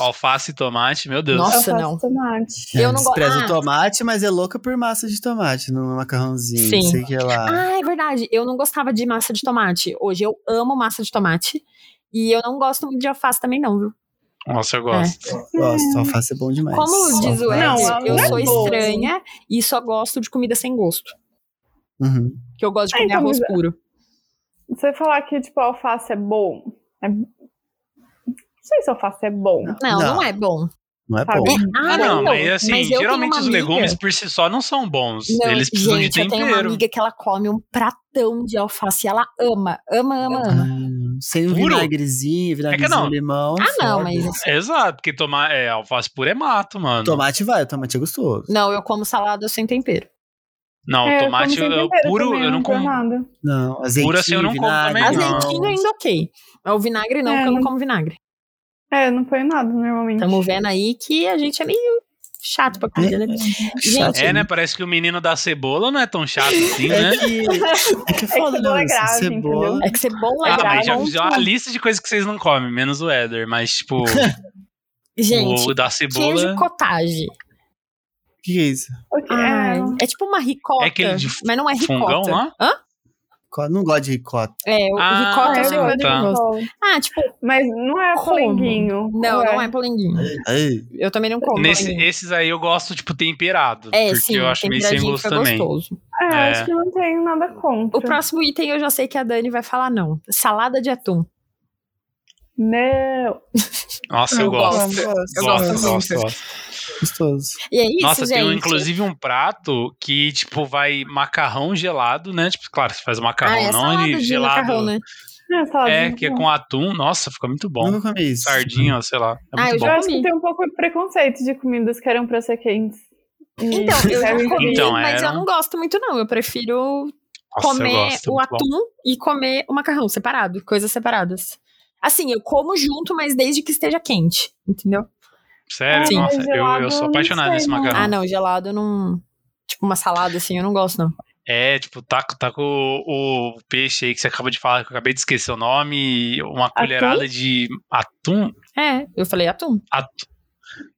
Speaker 3: alface e tomate, meu Deus.
Speaker 2: Nossa.
Speaker 1: eu faço
Speaker 2: não.
Speaker 1: tomate.
Speaker 2: Eu não go-
Speaker 4: Despreza
Speaker 2: Ah.
Speaker 4: o tomate, mas é louca por massa de tomate no macarrãozinho.
Speaker 2: Sim.
Speaker 4: Sei que lá.
Speaker 2: Ah, é verdade. Eu não gostava de massa de tomate. Hoje eu amo massa de tomate. E eu não gosto muito de alface também, não, viu?
Speaker 3: Nossa, eu gosto.
Speaker 4: Gosto, alface é bom demais.
Speaker 2: Como diz o
Speaker 1: Não,
Speaker 2: Ed, eu
Speaker 1: não é
Speaker 2: sou estranha e só gosto de comida sem gosto.
Speaker 4: Uhum.
Speaker 2: Que eu gosto de
Speaker 1: Ah,
Speaker 2: comer
Speaker 1: então,
Speaker 2: arroz
Speaker 1: mas-
Speaker 2: puro.
Speaker 1: Você falar que, tipo, alface é bom. é- Não sei se alface é bom.
Speaker 2: Não, não,
Speaker 4: Não.
Speaker 2: é bom.
Speaker 4: Não é
Speaker 1: Sabe?
Speaker 4: bom.
Speaker 2: É,
Speaker 3: Ah, não,
Speaker 2: então,
Speaker 3: mas assim,
Speaker 2: mas
Speaker 3: geralmente os
Speaker 2: amiga-
Speaker 3: legumes por si só não são bons.
Speaker 2: Não,
Speaker 3: Eles precisam
Speaker 2: gente,
Speaker 3: de
Speaker 2: eu tenho uma
Speaker 3: tempero.
Speaker 2: amiga que ela come um pratão de alface e ela ama, ama, ama, ama.
Speaker 4: Ah, sem um
Speaker 3: Puro?
Speaker 4: vinagrezinho, vinagrezinho,
Speaker 3: não.
Speaker 4: limão.
Speaker 2: Ah, não, mas assim,
Speaker 3: Exato, porque tomar é, alface pura é mato, mano.
Speaker 4: Tomate vai, o tomate é gostoso.
Speaker 2: não, eu como salada sem tempero.
Speaker 3: Não,
Speaker 1: É, eu
Speaker 3: tomate
Speaker 1: como
Speaker 3: eu,
Speaker 1: tempero
Speaker 3: puro,
Speaker 1: também,
Speaker 3: eu não como.
Speaker 1: nada.
Speaker 4: Não, azeitinho,
Speaker 3: Puro assim eu não como
Speaker 4: vinagre,
Speaker 3: também, não.
Speaker 2: Azeitinho ainda ok. Mas o vinagre não,
Speaker 1: É,
Speaker 2: porque eu não
Speaker 1: não-
Speaker 2: como vinagre.
Speaker 1: É, eu não põe nada normalmente.
Speaker 2: Estamos vendo aí que a gente é meio chato pra comida, né?
Speaker 4: Chato.
Speaker 2: Gente,
Speaker 3: É, né? Parece que o menino da cebola não é tão chato assim, né?
Speaker 4: É que, é que é *laughs*
Speaker 1: cebola
Speaker 4: né?
Speaker 1: é grave,
Speaker 4: cebola.
Speaker 1: entendeu?
Speaker 2: é que cebola é
Speaker 3: Ah,
Speaker 2: grave.
Speaker 3: mas já fiz uma lista de coisas que vocês não comem, menos o Éder. Mas, tipo, *laughs*
Speaker 2: Gente,
Speaker 3: o da
Speaker 2: queijo
Speaker 3: cebola.
Speaker 2: cottage.
Speaker 4: O que, que é isso?
Speaker 1: É,
Speaker 2: é tipo uma ricota,
Speaker 3: É aquele de
Speaker 2: mas não é ricota.
Speaker 3: fungão lá?
Speaker 2: Hã?
Speaker 4: Não gosto de ricota.
Speaker 2: É, o
Speaker 3: Ah,
Speaker 2: ricota
Speaker 1: é,
Speaker 2: eu
Speaker 1: eu
Speaker 2: sei
Speaker 1: gosto
Speaker 2: que
Speaker 1: de
Speaker 3: tá.
Speaker 2: gosto. Ah, tipo,
Speaker 1: Mas não é polenguinho.
Speaker 2: não,
Speaker 1: ou
Speaker 2: não é polenguinho. Eu também não como.
Speaker 3: Nesse, esses aí eu gosto, tipo, temperado.
Speaker 2: É,
Speaker 3: porque
Speaker 2: sim,
Speaker 3: eu acho meio sem gosto também.
Speaker 2: gostoso.
Speaker 1: É,
Speaker 3: É.
Speaker 1: acho que não tenho nada contra.
Speaker 2: O próximo item eu já sei que a Dani vai falar não. Salada de atum.
Speaker 1: Não.
Speaker 3: Nossa, eu,
Speaker 2: Eu
Speaker 3: gosto.
Speaker 2: gosto.
Speaker 3: Gosto,
Speaker 2: Eu gosto
Speaker 3: gosto,
Speaker 2: muito.
Speaker 3: gosto.
Speaker 4: Gostoso.
Speaker 2: E é isso,
Speaker 3: Nossa,
Speaker 2: gente.
Speaker 3: tem um, inclusive um prato que, tipo, vai macarrão gelado, né? Tipo, claro, você faz o
Speaker 2: ah,
Speaker 3: macarrão,
Speaker 2: é
Speaker 3: não ele gelado.
Speaker 2: macarrão, né?
Speaker 1: É,
Speaker 3: É, que é
Speaker 1: macarrão.
Speaker 3: com atum. Nossa, fica muito bom.
Speaker 4: Nunca comi isso.
Speaker 3: Sardinha, sei lá. É
Speaker 2: Ah,
Speaker 3: muito
Speaker 2: eu
Speaker 3: bom.
Speaker 1: Eu
Speaker 2: já
Speaker 1: acho que tem um pouco de preconceito de comidas que eram pra ser quentes.
Speaker 2: Então, eu já comi,
Speaker 3: Então,
Speaker 2: mas
Speaker 3: era-
Speaker 2: eu não gosto muito não. Eu prefiro
Speaker 3: Nossa, eu
Speaker 2: comer
Speaker 3: gosto, é
Speaker 2: o
Speaker 3: muito bom.
Speaker 2: atum e comer o macarrão separado, coisas separadas. Assim, eu como junto, mas desde que esteja quente, entendeu?
Speaker 3: Sério?
Speaker 2: Sim.
Speaker 3: Nossa, eu, eu sou apaixonado
Speaker 1: sei,
Speaker 3: nesse
Speaker 1: não.
Speaker 3: macarrão.
Speaker 2: Ah, não, gelado eu não. Tipo, uma salada assim, eu não gosto, não.
Speaker 3: É, tipo, tá, tá com o, o peixe aí que você acaba de falar, que eu acabei de esquecer o nome, e uma colherada de atum.
Speaker 2: É, eu falei atum.
Speaker 3: Atum.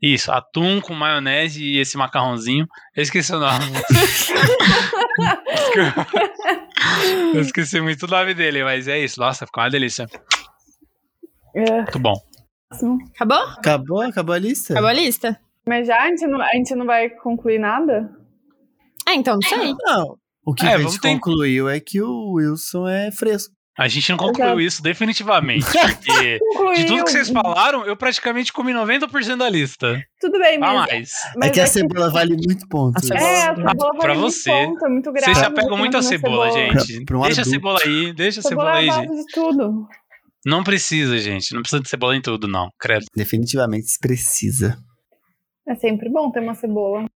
Speaker 3: Isso, atum com maionese e esse macarrãozinho. Eu esqueci o nome. *laughs* eu esqueci muito o nome dele, mas é isso. Nossa, ficou uma delícia.
Speaker 1: É,
Speaker 3: Muito bom.
Speaker 2: Acabou?
Speaker 4: Acabou? Acabou a lista?
Speaker 2: Acabou a lista?
Speaker 1: Mas já a gente, não, a gente não vai concluir nada?
Speaker 2: Ah, então, não sei.
Speaker 4: Não. O que
Speaker 3: É,
Speaker 4: a
Speaker 3: vamos
Speaker 4: gente
Speaker 3: ter-
Speaker 4: concluiu é que o Wilson é fresco.
Speaker 3: A gente não concluiu isso definitivamente, *laughs* porque
Speaker 1: Concluiu.
Speaker 3: de tudo que vocês falaram, eu praticamente comi 90% da lista.
Speaker 1: Tudo bem,
Speaker 3: A
Speaker 1: mas.
Speaker 3: mais.
Speaker 1: mas
Speaker 4: é que a cebola vale muito ponto.
Speaker 2: A cebola-
Speaker 1: É, a cebola
Speaker 3: Ah, pra
Speaker 1: vale muito
Speaker 3: você.
Speaker 1: ponto, é muito grave.
Speaker 3: Vocês se apegam muito à cebola, gente.
Speaker 4: Pra- pra um
Speaker 3: deixa a
Speaker 4: adulto.
Speaker 3: cebola aí, deixa a cebola,
Speaker 1: Cebola é
Speaker 3: aí,
Speaker 1: a
Speaker 3: gente.
Speaker 1: base de tudo.
Speaker 3: Não precisa, gente. Não precisa de cebola em tudo, não. Credo.
Speaker 4: Definitivamente se precisa.
Speaker 1: É sempre bom ter uma cebola.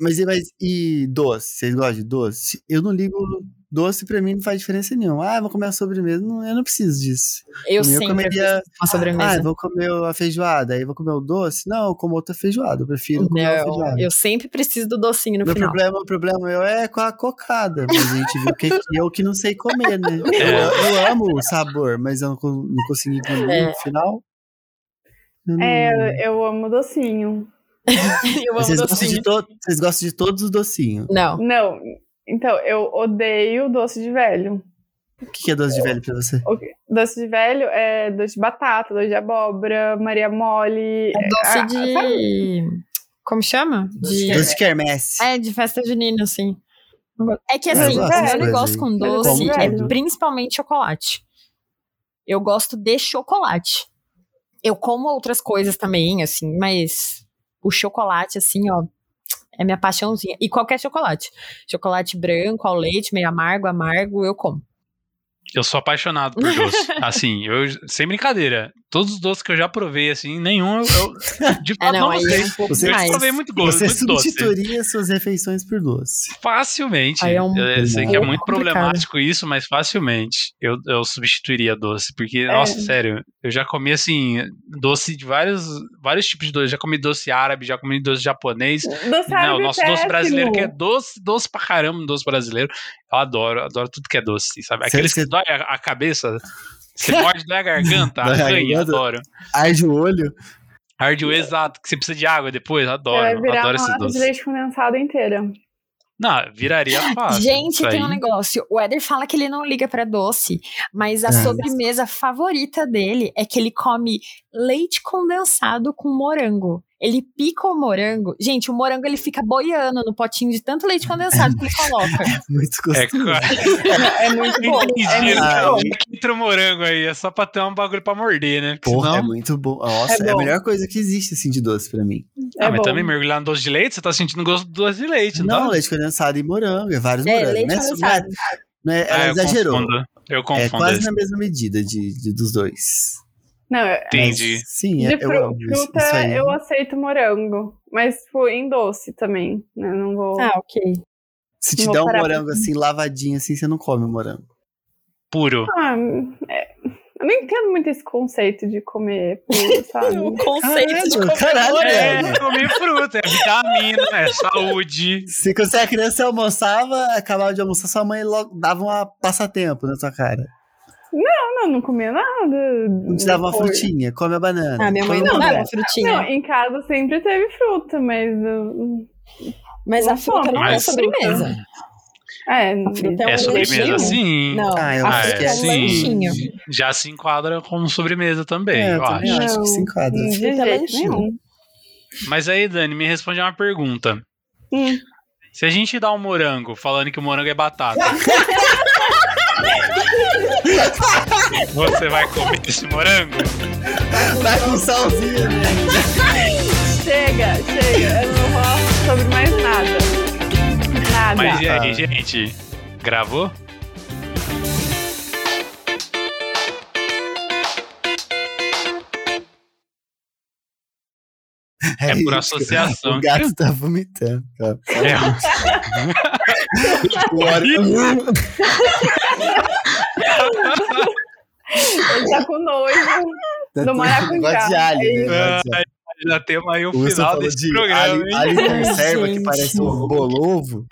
Speaker 4: Mas, e- mas e doce? Vocês gostam de doce? Eu não ligo. Doce pra mim não faz diferença nenhuma. Ah, vou comer a sobremesa. Não, eu não preciso disso.
Speaker 2: Eu
Speaker 4: mim, eu
Speaker 2: sempre
Speaker 4: comeria-
Speaker 2: uma
Speaker 4: Ah,
Speaker 2: sobremesa.
Speaker 4: eu vou comer a feijoada. Aí vou comer o doce. Não, eu como outra feijoada. Eu prefiro comer a
Speaker 2: Não,
Speaker 4: feijoada.
Speaker 2: eu sempre preciso do docinho no
Speaker 4: Meu
Speaker 2: final.
Speaker 4: problema, o problema meu é com a cocada. Mas a gente viu que que eu que não sei comer, né? *laughs*
Speaker 3: É.
Speaker 4: Eu, eu amo o sabor, mas eu não, não consegui engolir
Speaker 2: É.
Speaker 4: no final. Eu não-
Speaker 1: É, eu amo docinho. *laughs*
Speaker 2: eu amo
Speaker 4: vocês, gostam
Speaker 2: docinho.
Speaker 4: de to- vocês gostam de todos os docinhos.
Speaker 2: Não.
Speaker 1: Não, então, eu odeio doce de velho.
Speaker 4: O que é doce de velho pra você?
Speaker 1: Doce de velho é doce de batata, doce de abóbora, Maria Mole.
Speaker 2: É doce
Speaker 1: ah, sabe?
Speaker 2: de. Como chama? De...
Speaker 4: Doce de quermesse.
Speaker 2: É, de festa junina, assim. É que
Speaker 4: Eu
Speaker 2: assim,
Speaker 4: gosto
Speaker 2: o
Speaker 4: dessas
Speaker 2: meu negócio
Speaker 4: coisas
Speaker 2: com doce é principalmente chocolate. Eu gosto de chocolate. Eu como outras coisas também, assim, mas o chocolate, assim, ó, é minha paixãozinha. E qualquer chocolate. Chocolate branco, ao leite, meio amargo, amargo, eu como.
Speaker 3: Eu sou apaixonado por doce. *laughs* assim, eu, sem brincadeira. Todos os doces que eu já provei, assim, nenhum eu, eu de *laughs*
Speaker 2: É,
Speaker 3: fato
Speaker 2: não,
Speaker 3: não gostei.
Speaker 2: é um pouco
Speaker 4: Você-
Speaker 3: Eu provei muito gosto,
Speaker 4: Você
Speaker 3: muito doce.
Speaker 4: substituiria suas refeições por doce.
Speaker 3: Facilmente.
Speaker 2: Aí é um
Speaker 3: eu sei que é muito
Speaker 2: complicado.
Speaker 3: problemático isso, mas facilmente eu, eu substituiria doce. Porque,
Speaker 1: É.
Speaker 3: nossa, sério, eu já comi assim, doce de vários, vários tipos de doce. Já comi doce árabe, já comi doce japonês.
Speaker 1: Doce
Speaker 3: Não,
Speaker 1: árabe
Speaker 3: nosso
Speaker 1: é
Speaker 3: doce brasileiro que é doce, doce pra caramba, doce brasileiro. Eu adoro, adoro tudo que é doce, sabe?
Speaker 4: Cê-
Speaker 3: Aqueles
Speaker 4: cê-
Speaker 3: que dói a, a cabeça, você morde a garganta, *laughs* arranha,
Speaker 4: garganta.
Speaker 3: adoro.
Speaker 4: Arde o olho.
Speaker 3: Arde o exato, que você precisa de água depois, adoro,
Speaker 1: Vai virar
Speaker 3: adoro
Speaker 1: uma lata de leite condensado inteira.
Speaker 3: Não, viraria fácil.
Speaker 2: Gente, tem um negócio. O Éder fala que ele não liga pra doce, mas a
Speaker 4: É.
Speaker 2: sobremesa favorita dele é que ele come leite condensado com morango. Ele pica o morango. Gente, o morango ele fica boiando no potinho de tanto leite condensado que ele coloca. *laughs*
Speaker 4: Muito
Speaker 3: É,
Speaker 4: gostoso.
Speaker 1: É muito bom. É
Speaker 3: Entendi,
Speaker 1: bom.
Speaker 3: Quem entre o morango aí, é só pra ter um bagulho pra morder, né? Porque
Speaker 4: Porra, é
Speaker 3: senão...
Speaker 4: muito bom. Nossa,
Speaker 1: É
Speaker 4: é, a
Speaker 1: bom.
Speaker 4: melhor coisa que existe, assim, de doce pra mim.
Speaker 1: É
Speaker 3: ah, mas
Speaker 1: bom.
Speaker 3: também mergulhar no doce de leite, você tá sentindo gosto do doce de leite, não,
Speaker 4: Não,
Speaker 3: tá?
Speaker 4: leite condensado e morango, é vários
Speaker 2: É,
Speaker 4: morangos.
Speaker 2: leite
Speaker 4: né?
Speaker 2: condensado.
Speaker 4: Não é-
Speaker 3: Ah,
Speaker 4: ela
Speaker 3: eu
Speaker 4: exagerou.
Speaker 3: confundo. Eu
Speaker 4: É
Speaker 3: confundo.
Speaker 4: quase
Speaker 3: esse.
Speaker 4: na mesma medida de, de- dos dois.
Speaker 1: Não, eu-
Speaker 3: Entendi.
Speaker 4: Mas, sim,
Speaker 1: de
Speaker 4: é, eu
Speaker 1: fru-
Speaker 4: amo isso,
Speaker 1: fruta
Speaker 4: isso aí.
Speaker 1: eu aceito morango. Mas, tipo, em doce também, né? Não vou.
Speaker 2: Ah, ok.
Speaker 4: Se te der um morango assim, lavadinho assim, você não come o morango.
Speaker 3: Puro.
Speaker 1: Ah, é, eu não entendo muito esse conceito de comer puro, *laughs* sabe?
Speaker 2: O conceito de comer
Speaker 4: caralho,
Speaker 3: É,
Speaker 4: velho.
Speaker 3: comer fruta, é vitamina, é saúde.
Speaker 4: Se você era criança, você almoçava, acabava de almoçar, sua mãe logo dava um passatempo na sua cara.
Speaker 1: Não, não, não comia nada.
Speaker 4: Não te dava uma frutinha, come a banana.
Speaker 2: Ah, minha mãe não
Speaker 4: a
Speaker 2: dava
Speaker 4: banana.
Speaker 2: frutinha.
Speaker 1: Não, em casa sempre teve fruta, mas. eu-
Speaker 2: mas a fruta não é sobremesa.
Speaker 1: É,
Speaker 2: fruta é
Speaker 3: sobremesa sim.
Speaker 2: Não,
Speaker 4: Ah, eu acho que
Speaker 2: é
Speaker 4: é sim.
Speaker 2: lanchinho.
Speaker 3: Já se enquadra como sobremesa também,
Speaker 4: É, eu
Speaker 3: eu
Speaker 4: também
Speaker 3: acho.
Speaker 4: acho que se enquadra.
Speaker 1: de
Speaker 2: é
Speaker 1: jeito
Speaker 2: lanchinho.
Speaker 1: nenhum.
Speaker 3: Mas aí, Dani, me responde uma pergunta.
Speaker 1: Hum.
Speaker 3: Se a gente dá um morango falando que o morango é batata, *laughs* você vai comer esse morango?
Speaker 4: Vai com salzinho, né?
Speaker 1: Chega, chega. Eu não vou falar sobre mais nada. Nada.
Speaker 3: Mas e aí,
Speaker 4: Ah.
Speaker 3: gente? Gravou? É por
Speaker 4: isso.
Speaker 3: associação.
Speaker 4: O gato tá vomitando, cara.
Speaker 3: É,
Speaker 1: Ele tá com nojo. Do maracujá.
Speaker 4: Gosto de alho, né?
Speaker 3: Ah, já temos aí o final desse
Speaker 4: de
Speaker 3: programa, hein?
Speaker 4: alho conserva, que parece um bolovo.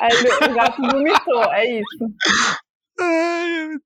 Speaker 1: Aí o gato vomitou, é isso.
Speaker 3: Ai,